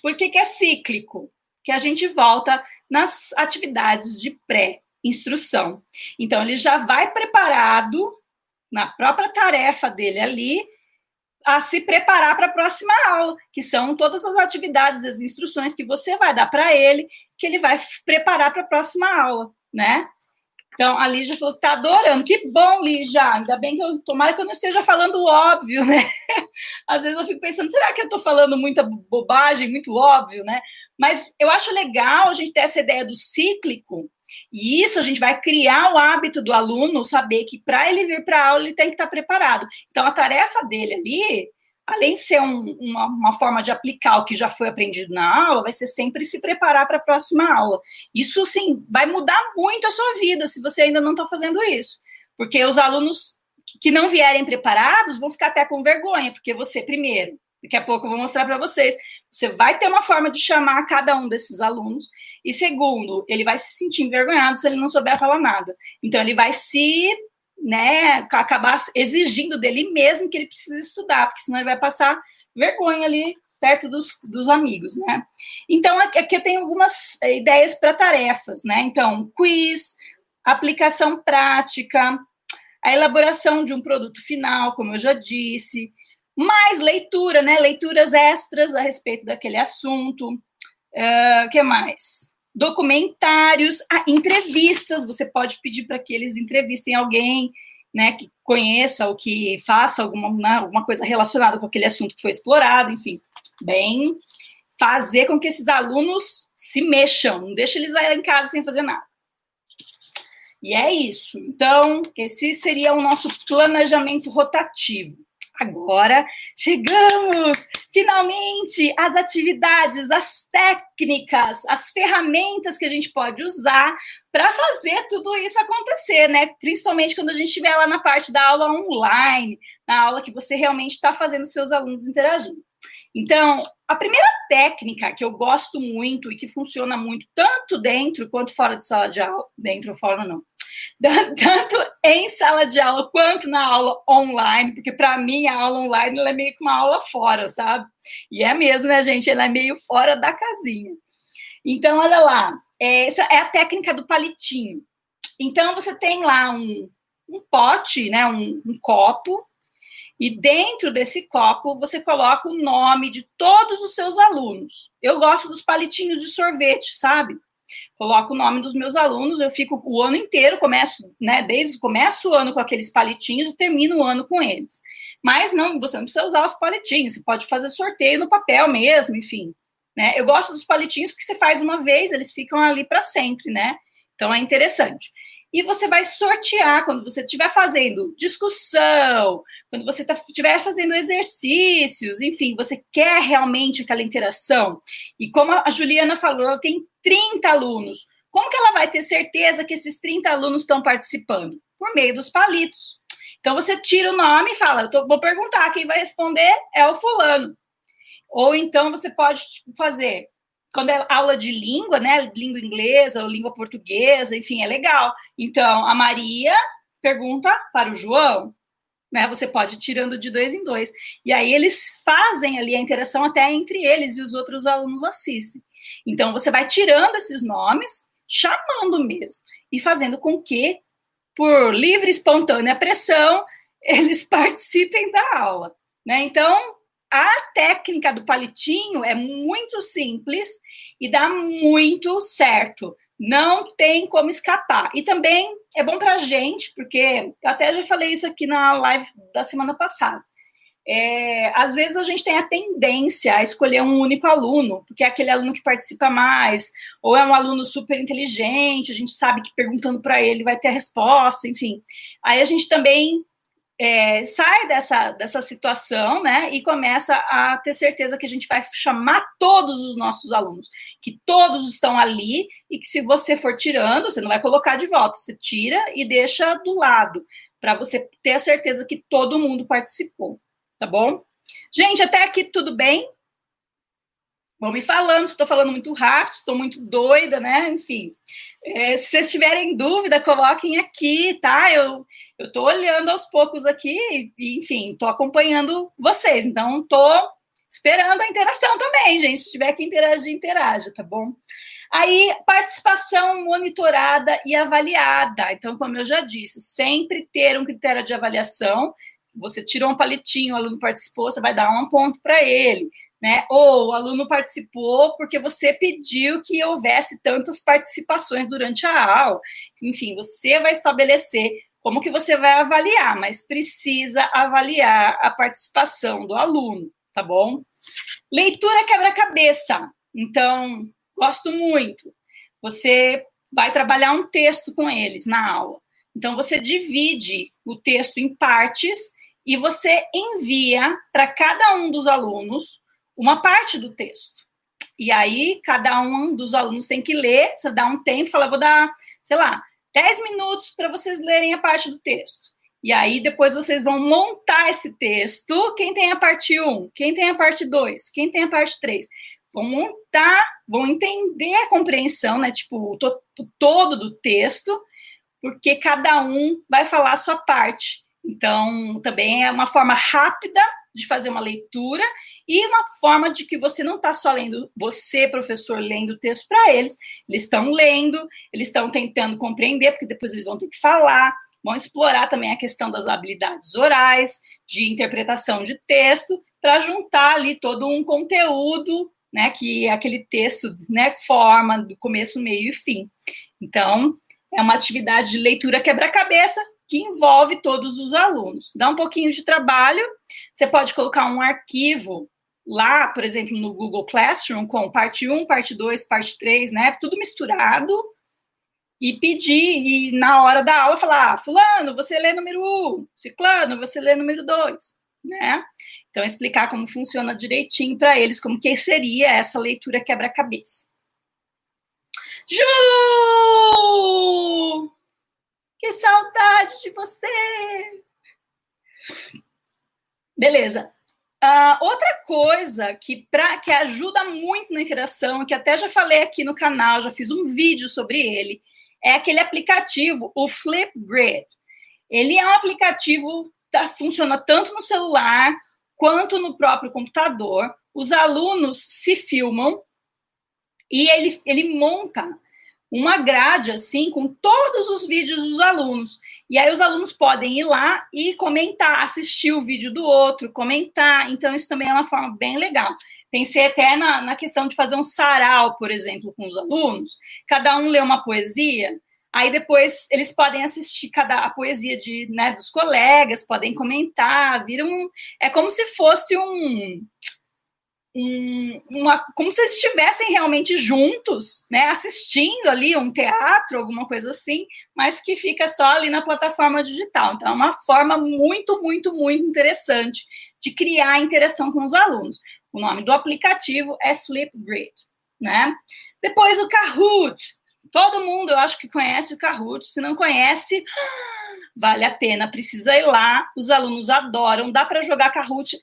por que, que é cíclico? Que a gente volta nas atividades de pré instrução. Então, ele já vai preparado na própria tarefa dele ali a se preparar para a próxima aula, que são todas as atividades, as instruções que você vai dar para ele, que ele vai preparar para a próxima aula, né? Então, a Lígia falou que está adorando. Que bom, Lígia. Ainda bem que eu. Tomara que eu não esteja falando óbvio, né? Às vezes eu fico pensando, será que eu estou falando muita bobagem, muito óbvio, né? Mas eu acho legal a gente ter essa ideia do cíclico, e isso a gente vai criar o hábito do aluno saber que para ele vir para a aula ele tem que estar tá preparado. Então, a tarefa dele ali além de ser um, uma, uma, forma de aplicar o que já foi aprendido na aula, vai ser sempre se preparar para a próxima aula. Isso, sim, vai mudar muito a sua vida se você ainda não está fazendo isso. Porque os alunos que não vierem preparados vão ficar até com vergonha, porque você, primeiro, daqui a pouco eu vou mostrar para vocês, você vai ter uma forma de chamar cada um desses alunos, e segundo, ele vai se sentir envergonhado se ele não souber falar nada. Então, ele vai se né, acabar exigindo dele mesmo que ele precisa estudar, porque senão ele vai passar vergonha ali perto dos, dos amigos, né? Então, aqui eu tenho algumas eh, ideias para tarefas, né? Então, quiz, aplicação prática, a elaboração de um produto final, como eu já disse, mais leitura, né? Leituras extras a respeito daquele assunto. O uh, que mais? documentários, ah, entrevistas. Você pode pedir para que eles entrevistem alguém, né, que conheça ou que faça alguma, né, alguma coisa relacionada com aquele assunto que foi explorado, enfim, bem fazer com que esses alunos se mexam, não deixe eles lá em casa sem fazer nada. E é isso. Então, esse seria o nosso planejamento rotativo. Agora chegamos finalmente às atividades, às técnicas, às ferramentas que a gente pode usar para fazer tudo isso acontecer, né? Principalmente quando a gente estiver lá na parte da aula online, na aula que você realmente está fazendo seus alunos interagindo. Então, a primeira técnica que eu gosto muito e que funciona muito, tanto dentro quanto fora de sala de aula, dentro ou fora não, tanto em sala de aula quanto na aula online, porque para mim a aula online é meio que uma aula fora, sabe? E é mesmo, né, gente? Ela é meio fora da casinha. Então, olha lá, essa é a técnica do palitinho. Então, você tem lá um, um pote, né, um, um copo, e dentro desse copo você coloca o nome de todos os seus alunos. Eu gosto dos palitinhos de sorvete, sabe? Coloco o nome dos meus alunos, eu fico o ano inteiro, começo, né, desde começo o ano com aqueles palitinhos e termino o ano com eles. Mas não, você não precisa usar os palitinhos, você pode fazer sorteio no papel mesmo, enfim. Né? Eu gosto dos palitinhos que você faz uma vez, eles ficam ali para sempre, né? Então é interessante e você vai sortear quando você estiver fazendo discussão, quando você tá, estiver fazendo exercícios, enfim, você quer realmente aquela interação. E como a Juliana falou, ela tem 30 alunos. Como que ela vai ter certeza que esses 30 alunos estão participando? Por meio dos palitos. Então você tira o nome e fala, eu tô, vou perguntar, quem vai responder é o fulano. Ou então você pode fazer quando é aula de língua, né, língua inglesa ou língua portuguesa, enfim, é legal. Então, a Maria pergunta para o João, né? Você pode ir tirando de dois em dois. E aí eles fazem ali a interação até entre eles e os outros alunos assistem. Então, você vai tirando esses nomes, chamando mesmo, e fazendo com que, por livre e espontânea pressão, eles participem da aula. Né? Então, a técnica do palitinho é muito simples e dá muito certo. Não tem como escapar. E também é bom para a gente, porque eu até já falei isso aqui na live da semana passada. É, às vezes a gente tem a tendência a escolher um único aluno, porque é aquele aluno que participa mais, ou é um aluno super inteligente, a gente sabe que perguntando para ele vai ter a resposta, enfim. Aí a gente também é, sai dessa, dessa situação, né, e começa a ter certeza que a gente vai chamar todos os nossos alunos, que todos estão ali e que se você for tirando, você não vai colocar de volta, você tira e deixa do lado, para você ter a certeza que todo mundo participou, tá bom? Gente, até aqui tudo bem? Vão me falando estou falando muito rápido, estou muito doida, né? Enfim, é, se vocês tiverem dúvida, coloquem aqui, tá? Eu estou olhando aos poucos aqui, e, enfim, estou acompanhando vocês. Então, estou esperando a interação também, gente. Se tiver que interagir, interaja, tá bom? Aí, participação monitorada e avaliada. Então, como eu já disse, sempre ter um critério de avaliação. Você tirou um palitinho, o aluno participou, você vai dar um ponto para ele né? Ou o aluno participou porque você pediu que houvesse tantas participações durante a aula. Enfim, você vai estabelecer como que você vai avaliar, mas precisa avaliar a participação do aluno, tá bom? Leitura quebra-cabeça. Então, gosto muito. Você vai trabalhar um texto com eles na aula. Então, você divide o texto em partes e você envia para cada um dos alunos uma parte do texto. E aí, cada um dos alunos tem que ler, você dá um tempo, fala, vou dar, sei lá, 10 minutos para vocês lerem a parte do texto. E aí, depois vocês vão montar esse texto. Quem tem a parte 1? Quem tem a parte 2? Quem tem a parte 3? Vão montar, vão entender a compreensão, né? Tipo, o, to o todo do texto, porque cada um vai falar a sua parte. Então, também é uma forma rápida de fazer uma leitura e uma forma de que você não está só lendo, você, professor, lendo o texto para eles, eles estão lendo, eles estão tentando compreender, porque depois eles vão ter que falar, vão explorar também a questão das habilidades orais, de interpretação de texto, para juntar ali todo um conteúdo, né, que aquele texto, né, forma do começo, meio e fim. Então, é uma atividade de leitura quebra-cabeça que envolve todos os alunos. Dá um pouquinho de trabalho, você pode colocar um arquivo lá, por exemplo, no Google Classroom, com parte 1, parte 2, parte 3, né? Tudo misturado, e pedir, e na hora da aula falar, ah, fulano, você lê número 1, ciclano, você lê número 2, né? Então, explicar como funciona direitinho para eles, como que seria essa leitura quebra-cabeça. Ju! Que saudade de você! Beleza. Uh, outra coisa que, pra, que ajuda muito na interação, que até já falei aqui no canal, já fiz um vídeo sobre ele, é aquele aplicativo, o Flipgrid. Ele é um aplicativo tá, funciona tanto no celular quanto no próprio computador. Os alunos se filmam e ele, ele monta uma grade assim com todos os vídeos dos alunos. E aí os alunos podem ir lá e comentar, assistir o vídeo do outro, comentar. Então, isso também é uma forma bem legal. Pensei até na, na questão de fazer um sarau, por exemplo, com os alunos. Cada um lê uma poesia, aí depois eles podem assistir cada a poesia de, né, dos colegas, podem comentar, viram. É como se fosse um um, uma, como se eles estivessem realmente juntos, né, assistindo ali um teatro, alguma coisa assim, mas que fica só ali na plataforma digital. Então, é uma forma muito, muito, muito interessante de criar interação com os alunos. O nome do aplicativo é Flipgrid, né? Depois o Kahoot. Todo mundo, eu acho que conhece o Kahoot. Se não conhece, vale a pena, precisa ir lá. Os alunos adoram. Dá para jogar Kahoot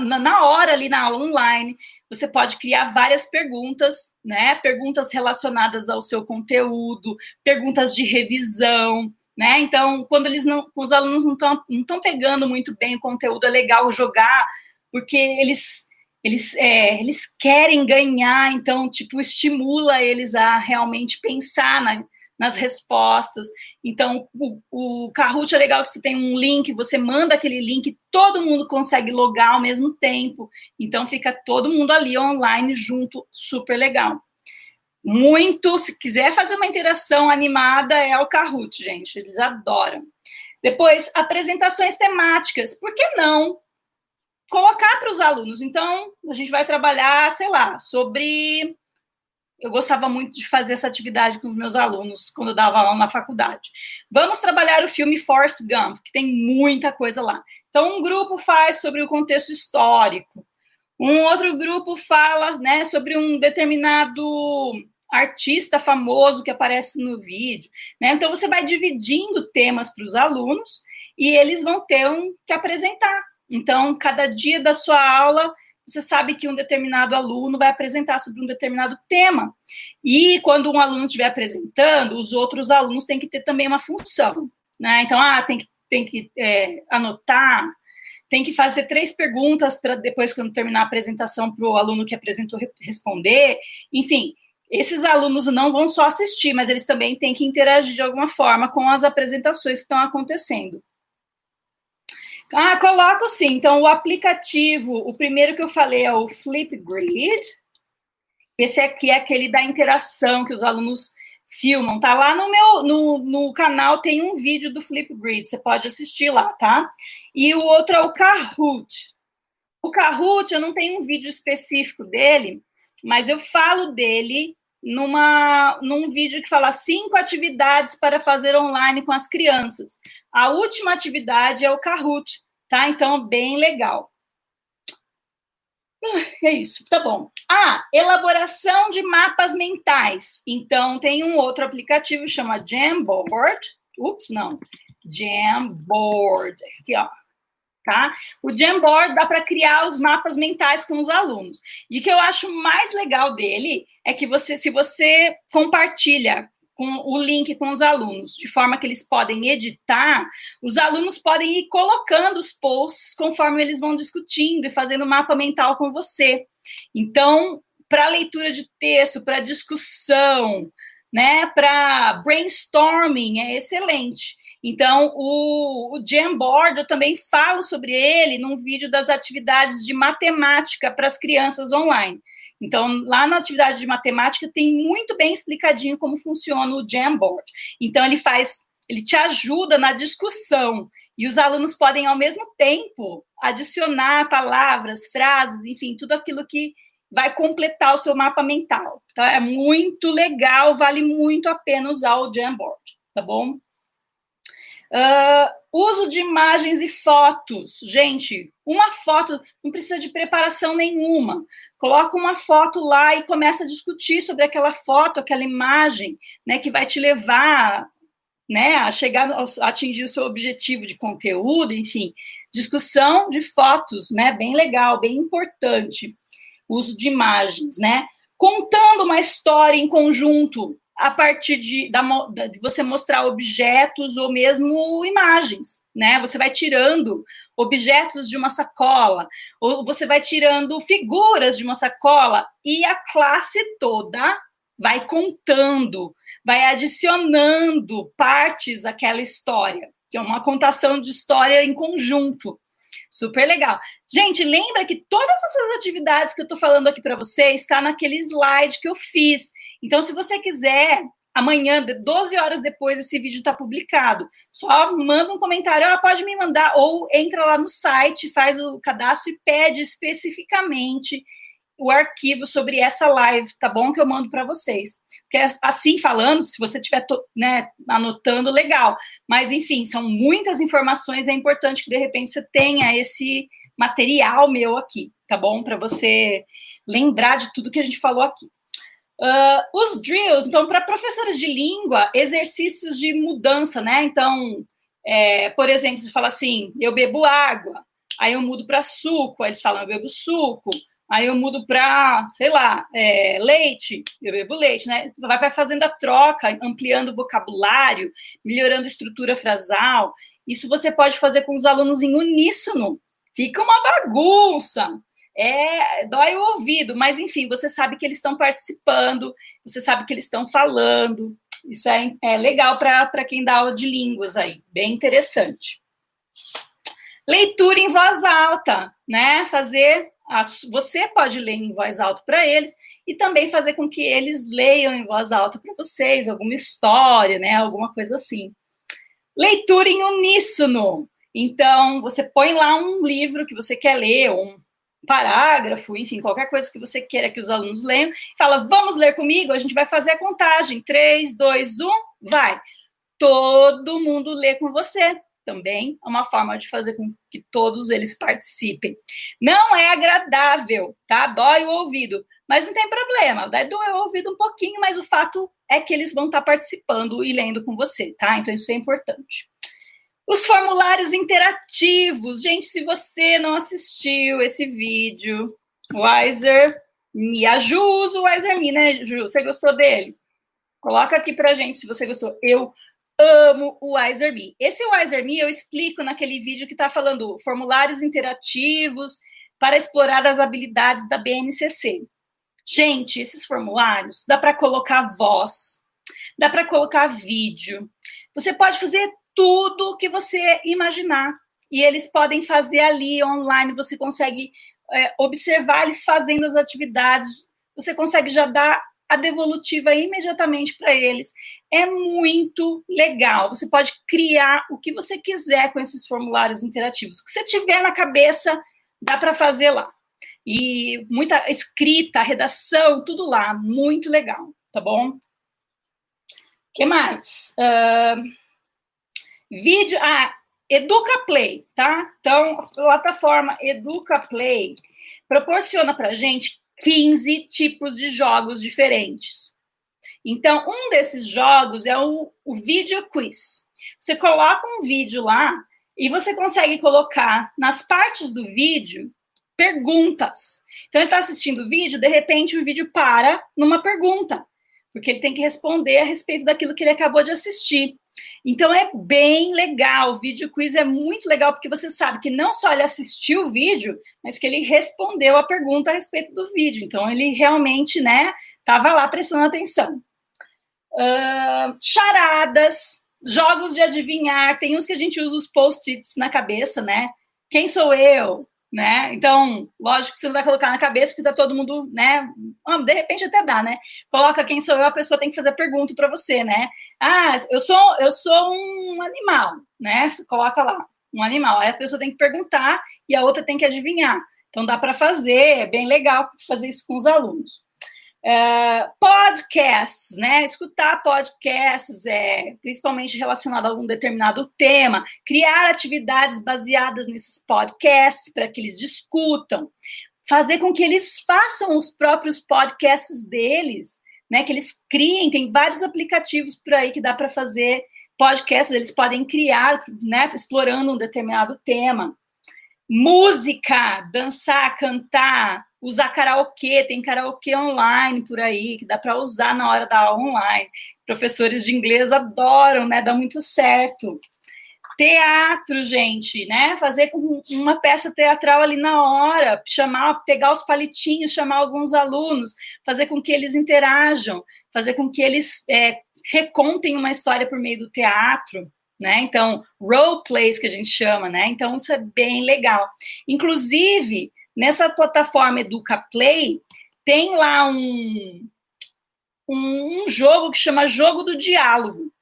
na hora ali na aula online, você pode criar várias perguntas, né? Perguntas relacionadas ao seu conteúdo, perguntas de revisão, né? Então, quando eles não, os alunos não estão não pegando muito bem o conteúdo, é legal jogar, porque eles eles, é, eles querem ganhar, então, tipo, estimula eles a realmente pensar na, nas respostas. Então, o, o Kahoot é legal que você tem um link, você manda aquele link, todo mundo consegue logar ao mesmo tempo. Então, fica todo mundo ali online junto, super legal. Muito, se quiser fazer uma interação animada, é o Kahoot, gente, eles adoram. Depois, apresentações temáticas, por que não colocar para os alunos? Então, a gente vai trabalhar, sei lá, sobre eu gostava muito de fazer essa atividade com os meus alunos quando eu dava aula na faculdade. Vamos trabalhar o filme Force Gump, que tem muita coisa lá. Então, um grupo faz sobre o contexto histórico, um outro grupo fala né, sobre um determinado artista famoso que aparece no vídeo. Né? Então, você vai dividindo temas para os alunos e eles vão ter um que apresentar. Então, cada dia da sua aula você sabe que um determinado aluno vai apresentar sobre um determinado tema. E quando um aluno estiver apresentando, os outros alunos têm que ter também uma função. Né? Então, ah, tem que, tem que é, anotar, tem que fazer três perguntas para depois, quando terminar a apresentação, para o aluno que apresentou responder. Enfim, esses alunos não vão só assistir, mas eles também têm que interagir de alguma forma com as apresentações que estão acontecendo. Ah, coloco sim. Então, o aplicativo, o primeiro que eu falei é o Flipgrid. Esse aqui é aquele da interação que os alunos filmam. Tá lá no meu no, no canal tem um vídeo do Flipgrid, você pode assistir lá, tá? E o outro é o Kahoot. O Kahoot, eu não tenho um vídeo específico dele, mas eu falo dele numa num vídeo que fala cinco atividades para fazer online com as crianças. A última atividade é o Kahoot, tá? Então, bem legal. Ah, é isso, tá bom. Ah, elaboração de mapas mentais. Então, tem um outro aplicativo chama Jamboard. Ups, não. Jamboard. Aqui, ó tá? O Jamboard dá para criar os mapas mentais com os alunos. E o que eu acho mais legal dele é que você, se você compartilha com o link com os alunos, de forma que eles podem editar, os alunos podem ir colocando os posts conforme eles vão discutindo e fazendo mapa mental com você. Então, para leitura de texto, para discussão, né, para brainstorming é excelente. Então, o, o Jamboard, eu também falo sobre ele num vídeo das atividades de matemática para as crianças online. Então, lá na atividade de matemática tem muito bem explicadinho como funciona o Jamboard. Então, ele faz, ele te ajuda na discussão e os alunos podem ao mesmo tempo adicionar palavras, frases, enfim, tudo aquilo que vai completar o seu mapa mental. Então, é muito legal, vale muito a pena usar o Jamboard, tá bom? Uh, uso de imagens e fotos. Gente, uma foto não precisa de preparação nenhuma. Coloca uma foto lá e começa a discutir sobre aquela foto, aquela imagem, né, que vai te levar né, a chegar a atingir o seu objetivo de conteúdo, enfim, discussão de fotos, né, bem legal, bem importante. Uso de imagens, né? Contando uma história em conjunto, a partir de, da, de você mostrar objetos ou mesmo imagens, né? Você vai tirando objetos de uma sacola, ou você vai tirando figuras de uma sacola, e a classe toda vai contando, vai adicionando partes àquela história, que é uma contação de história em conjunto. Super legal. Gente, lembra que todas essas atividades que eu estou falando aqui para você está naquele slide que eu fiz. Então, se você quiser, amanhã, 12 horas depois, esse vídeo está publicado. Só manda um comentário, ah, pode me mandar, ou entra lá no site, faz o cadastro e pede especificamente o arquivo sobre essa live, tá bom? Que eu mando para vocês. Porque assim falando, se você estiver né, anotando, legal. Mas, enfim, são muitas informações, é importante que de repente você tenha esse material meu aqui, tá bom? Para você lembrar de tudo que a gente falou aqui. Uh, os drills, então, para professores de língua, exercícios de mudança, né? Então, é, por exemplo, você fala assim: eu bebo água, aí eu mudo para suco, aí eles falam: eu bebo suco aí eu mudo para, sei lá, é, leite, eu bebo leite, né? Vai, vai fazendo a troca, ampliando o vocabulário, melhorando a estrutura frasal. Isso você pode fazer com os alunos em uníssono. Fica uma bagunça. É, dói o ouvido, mas enfim, você sabe que eles estão participando, você sabe que eles estão falando. Isso é, é legal para quem dá aula de línguas aí, bem interessante. Leitura em voz alta, né? Fazer você pode ler em voz alta para eles e também fazer com que eles leiam em voz alta para vocês alguma história, né? Alguma coisa assim. Leitura em uníssono. Então, você põe lá um livro que você quer ler, um parágrafo, enfim, qualquer coisa que você queira que os alunos leiam, fala: "Vamos ler comigo, a gente vai fazer a contagem. 3 2 1, vai". Todo mundo lê com você também é uma forma de fazer com que todos eles participem. Não é agradável, tá? Dói o ouvido, mas não tem problema. Dói o ouvido um pouquinho, mas o fato é que eles vão estar participando e lendo com você, tá? Então isso é importante. Os formulários interativos. Gente, se você não assistiu esse vídeo, Wiser Me, a Ju usa o Wiser Me, né, Ju? Você gostou dele? Coloca aqui pra gente se você gostou. Eu amo o WiserMe. Esse WiserMe eu explico naquele vídeo que está falando formulários interativos para explorar as habilidades da BNCC. Gente, esses formulários dá para colocar voz, dá para colocar vídeo. Você pode fazer tudo que você imaginar. E eles podem fazer ali online, você consegue é, observar eles fazendo as atividades, você consegue já dar a devolutiva imediatamente para eles. É muito legal. Você pode criar o que você quiser com esses formulários interativos. O que você tiver na cabeça, dá para fazer lá. E muita escrita, redação, tudo lá. Muito legal, tá bom? O que mais? Uh, vídeo. Ah, Educa Play, tá? Então, a plataforma Educa Play proporciona para gente 15 tipos de jogos diferentes. Então, um desses jogos é o, o vídeo quiz. Você coloca um vídeo lá e você consegue colocar nas partes do vídeo perguntas. Então, ele está assistindo o vídeo, de repente o vídeo para numa pergunta, porque ele tem que responder a respeito daquilo que ele acabou de assistir. Então é bem legal, o vídeo quiz é muito legal porque você sabe que não só ele assistiu o vídeo, mas que ele respondeu a pergunta a respeito do vídeo. Então ele realmente, né, estava lá prestando atenção. Uh, charadas, jogos de adivinhar, tem uns que a gente usa os post-its na cabeça, né? Quem sou eu? Né? Então, lógico que você não vai colocar na cabeça que tá todo mundo, né? Ah, de repente até dá, né? Coloca quem sou eu, a pessoa tem que fazer pergunta para você, né? Ah, eu sou eu sou um animal, né? Você coloca lá um animal, aí a pessoa tem que perguntar e a outra tem que adivinhar. Então dá para fazer, é bem legal fazer isso com os alunos. Uh, podcasts, né? Escutar podcasts, é, principalmente relacionado a algum determinado tema, criar atividades baseadas nesses podcasts para que eles discutam, fazer com que eles façam os próprios podcasts deles, né? Que eles criem, tem vários aplicativos por aí que dá para fazer podcasts, eles podem criar, né? Explorando um determinado tema. Música, dançar, cantar, usar karaokê, tem karaokê online por aí, que dá para usar na hora da aula online. Professores de inglês adoram, né? Dá muito certo. Teatro, gente, né? Fazer uma peça teatral ali na hora, chamar, pegar os palitinhos, chamar alguns alunos, fazer com que eles interajam, fazer com que eles é, recontem uma história por meio do teatro, né? Então, role plays que a gente chama, né? Então, isso é bem legal. Inclusive, nessa plataforma Educa Play, tem lá um, um, um jogo que chama Jogo do Diálogo.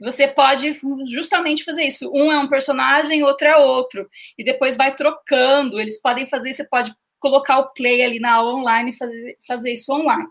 Você pode justamente fazer isso. Um é um personagem, outro é outro. E depois vai trocando. Eles podem fazer, você pode colocar o play ali na aula online e fazer, fazer isso online.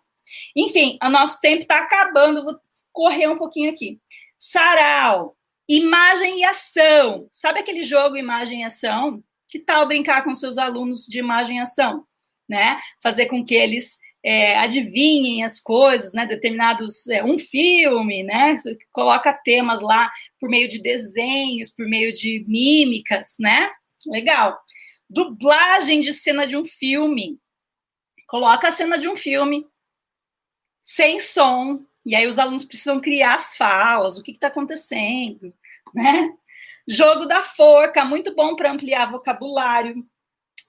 Enfim, o nosso tempo está acabando. Vou correr um pouquinho aqui. Sarau, imagem e ação. Sabe aquele jogo imagem e ação? Que tal brincar com seus alunos de imagem e ação? Né? Fazer com que eles é, adivinhem as coisas, né? Determinados é, um filme, né? Coloca temas lá por meio de desenhos, por meio de mímicas, né? Legal. Dublagem de cena de um filme. Coloca a cena de um filme sem som, e aí os alunos precisam criar as falas, o que está acontecendo, né? Jogo da forca, muito bom para ampliar vocabulário.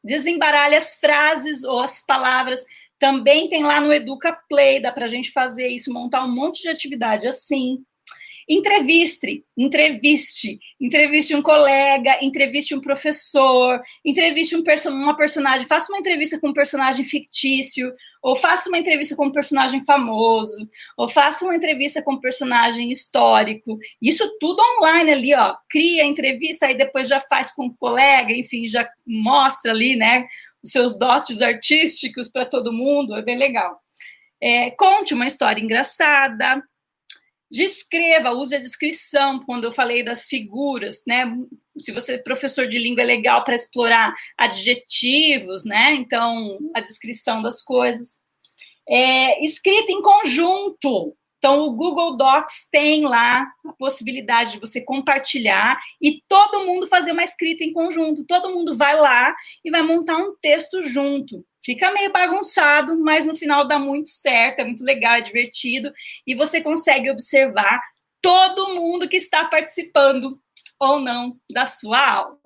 Desembaralha as frases ou as palavras também tem lá no Educa Play, dá para a gente fazer isso, montar um monte de atividade assim. Entreviste, entreviste, entreviste um colega, entreviste um professor, entreviste um perso uma personagem, faça uma entrevista com um personagem fictício, ou faça uma entrevista com um personagem famoso, ou faça uma entrevista com um personagem histórico. Isso tudo online ali, ó. Cria a entrevista, aí depois já faz com o um colega, enfim, já mostra ali, né, os seus dotes artísticos para todo mundo, é bem legal. É, conte uma história engraçada, descreva, use a descrição, quando eu falei das figuras, né? Se você é professor de língua, é legal para explorar adjetivos, né? Então, a descrição das coisas. É, escrita em conjunto, então, o Google Docs tem lá a possibilidade de você compartilhar e todo mundo fazer uma escrita em conjunto. Todo mundo vai lá e vai montar um texto junto. Fica meio bagunçado, mas no final dá muito certo, é muito legal, é divertido e você consegue observar todo mundo que está participando ou não da sua aula.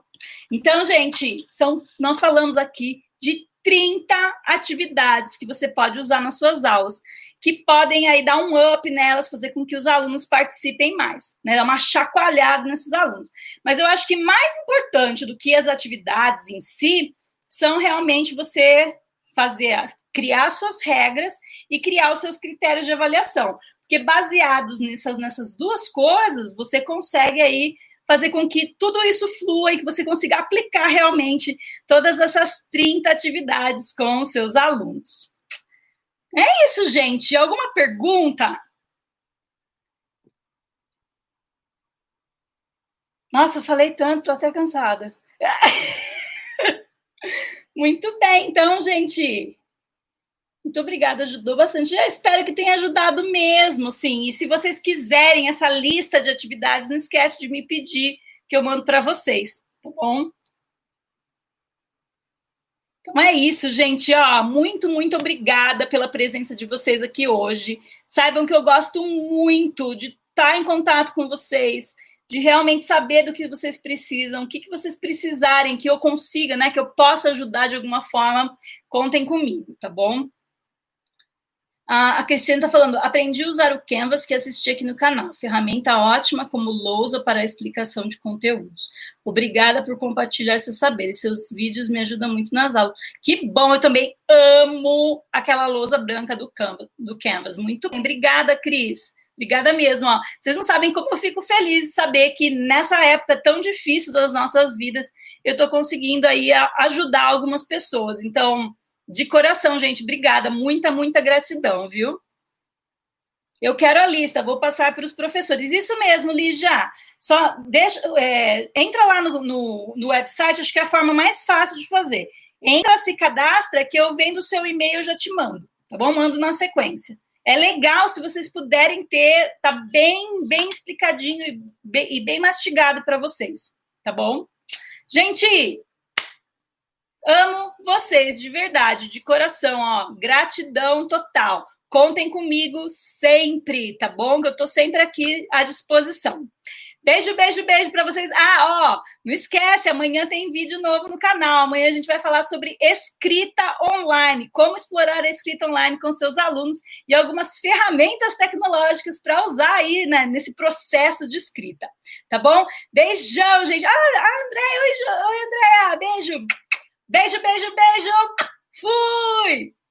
Então, gente, são, nós falamos aqui de 30 atividades que você pode usar nas suas aulas que podem aí dar um up nelas, fazer com que os alunos participem mais, né? Dar uma chacoalhada nesses alunos. Mas eu acho que mais importante do que as atividades em si são realmente você fazer, criar suas regras e criar os seus critérios de avaliação. Porque baseados nessas, nessas duas coisas, você consegue aí fazer com que tudo isso flua e que você consiga aplicar realmente todas essas 30 atividades com os seus alunos. É isso, gente. Alguma pergunta? Nossa, falei tanto, tô até cansada. Muito bem, então, gente. Muito obrigada, ajudou bastante. Eu espero que tenha ajudado mesmo, sim. E se vocês quiserem essa lista de atividades, não esquece de me pedir que eu mando para vocês, tá bom? Então é isso, gente. Ó, muito, muito obrigada pela presença de vocês aqui hoje. Saibam que eu gosto muito de estar em contato com vocês, de realmente saber do que vocês precisam, o que, que vocês precisarem, que eu consiga, né, que eu possa ajudar de alguma forma, contem comigo, tá bom? A Cristiane está falando, aprendi a usar o Canvas que assisti aqui no canal. Ferramenta ótima como lousa para a explicação de conteúdos. Obrigada por compartilhar seus saberes. Seus vídeos me ajudam muito nas aulas. Que bom, eu também amo aquela lousa branca do Canvas. Do Canvas. Muito bem. Obrigada, Cris. Obrigada mesmo. Ó. Vocês não sabem como eu fico feliz de saber que nessa época tão difícil das nossas vidas, eu estou conseguindo aí ajudar algumas pessoas. Então, de coração, gente, obrigada. Muita, muita gratidão, viu? Eu quero a lista, vou passar para os professores. Isso mesmo, Lígia. Só deixa, é, entra lá no, no, no, website, acho que é a forma mais fácil de fazer. Entra, se cadastra, que eu vendo o seu e-mail, eu já te mando, tá bom? Mando na sequência. É legal se vocês puderem ter, tá bem, bem explicadinho e bem, e bem mastigado para vocês, tá bom? Gente, Amo vocês de verdade, de coração, ó. Gratidão total. Contem comigo sempre, tá bom? Que eu tô sempre aqui à disposição. Beijo, beijo, beijo para vocês. Ah, ó, não esquece, amanhã tem vídeo novo no canal. Amanhã a gente vai falar sobre escrita online, como explorar a escrita online com seus alunos e algumas ferramentas tecnológicas para usar aí, né, nesse processo de escrita. Tá bom? Beijão, gente. Ah, André, oi, oi, Andréa, beijo. Beijo, beijo, beijo. Fui!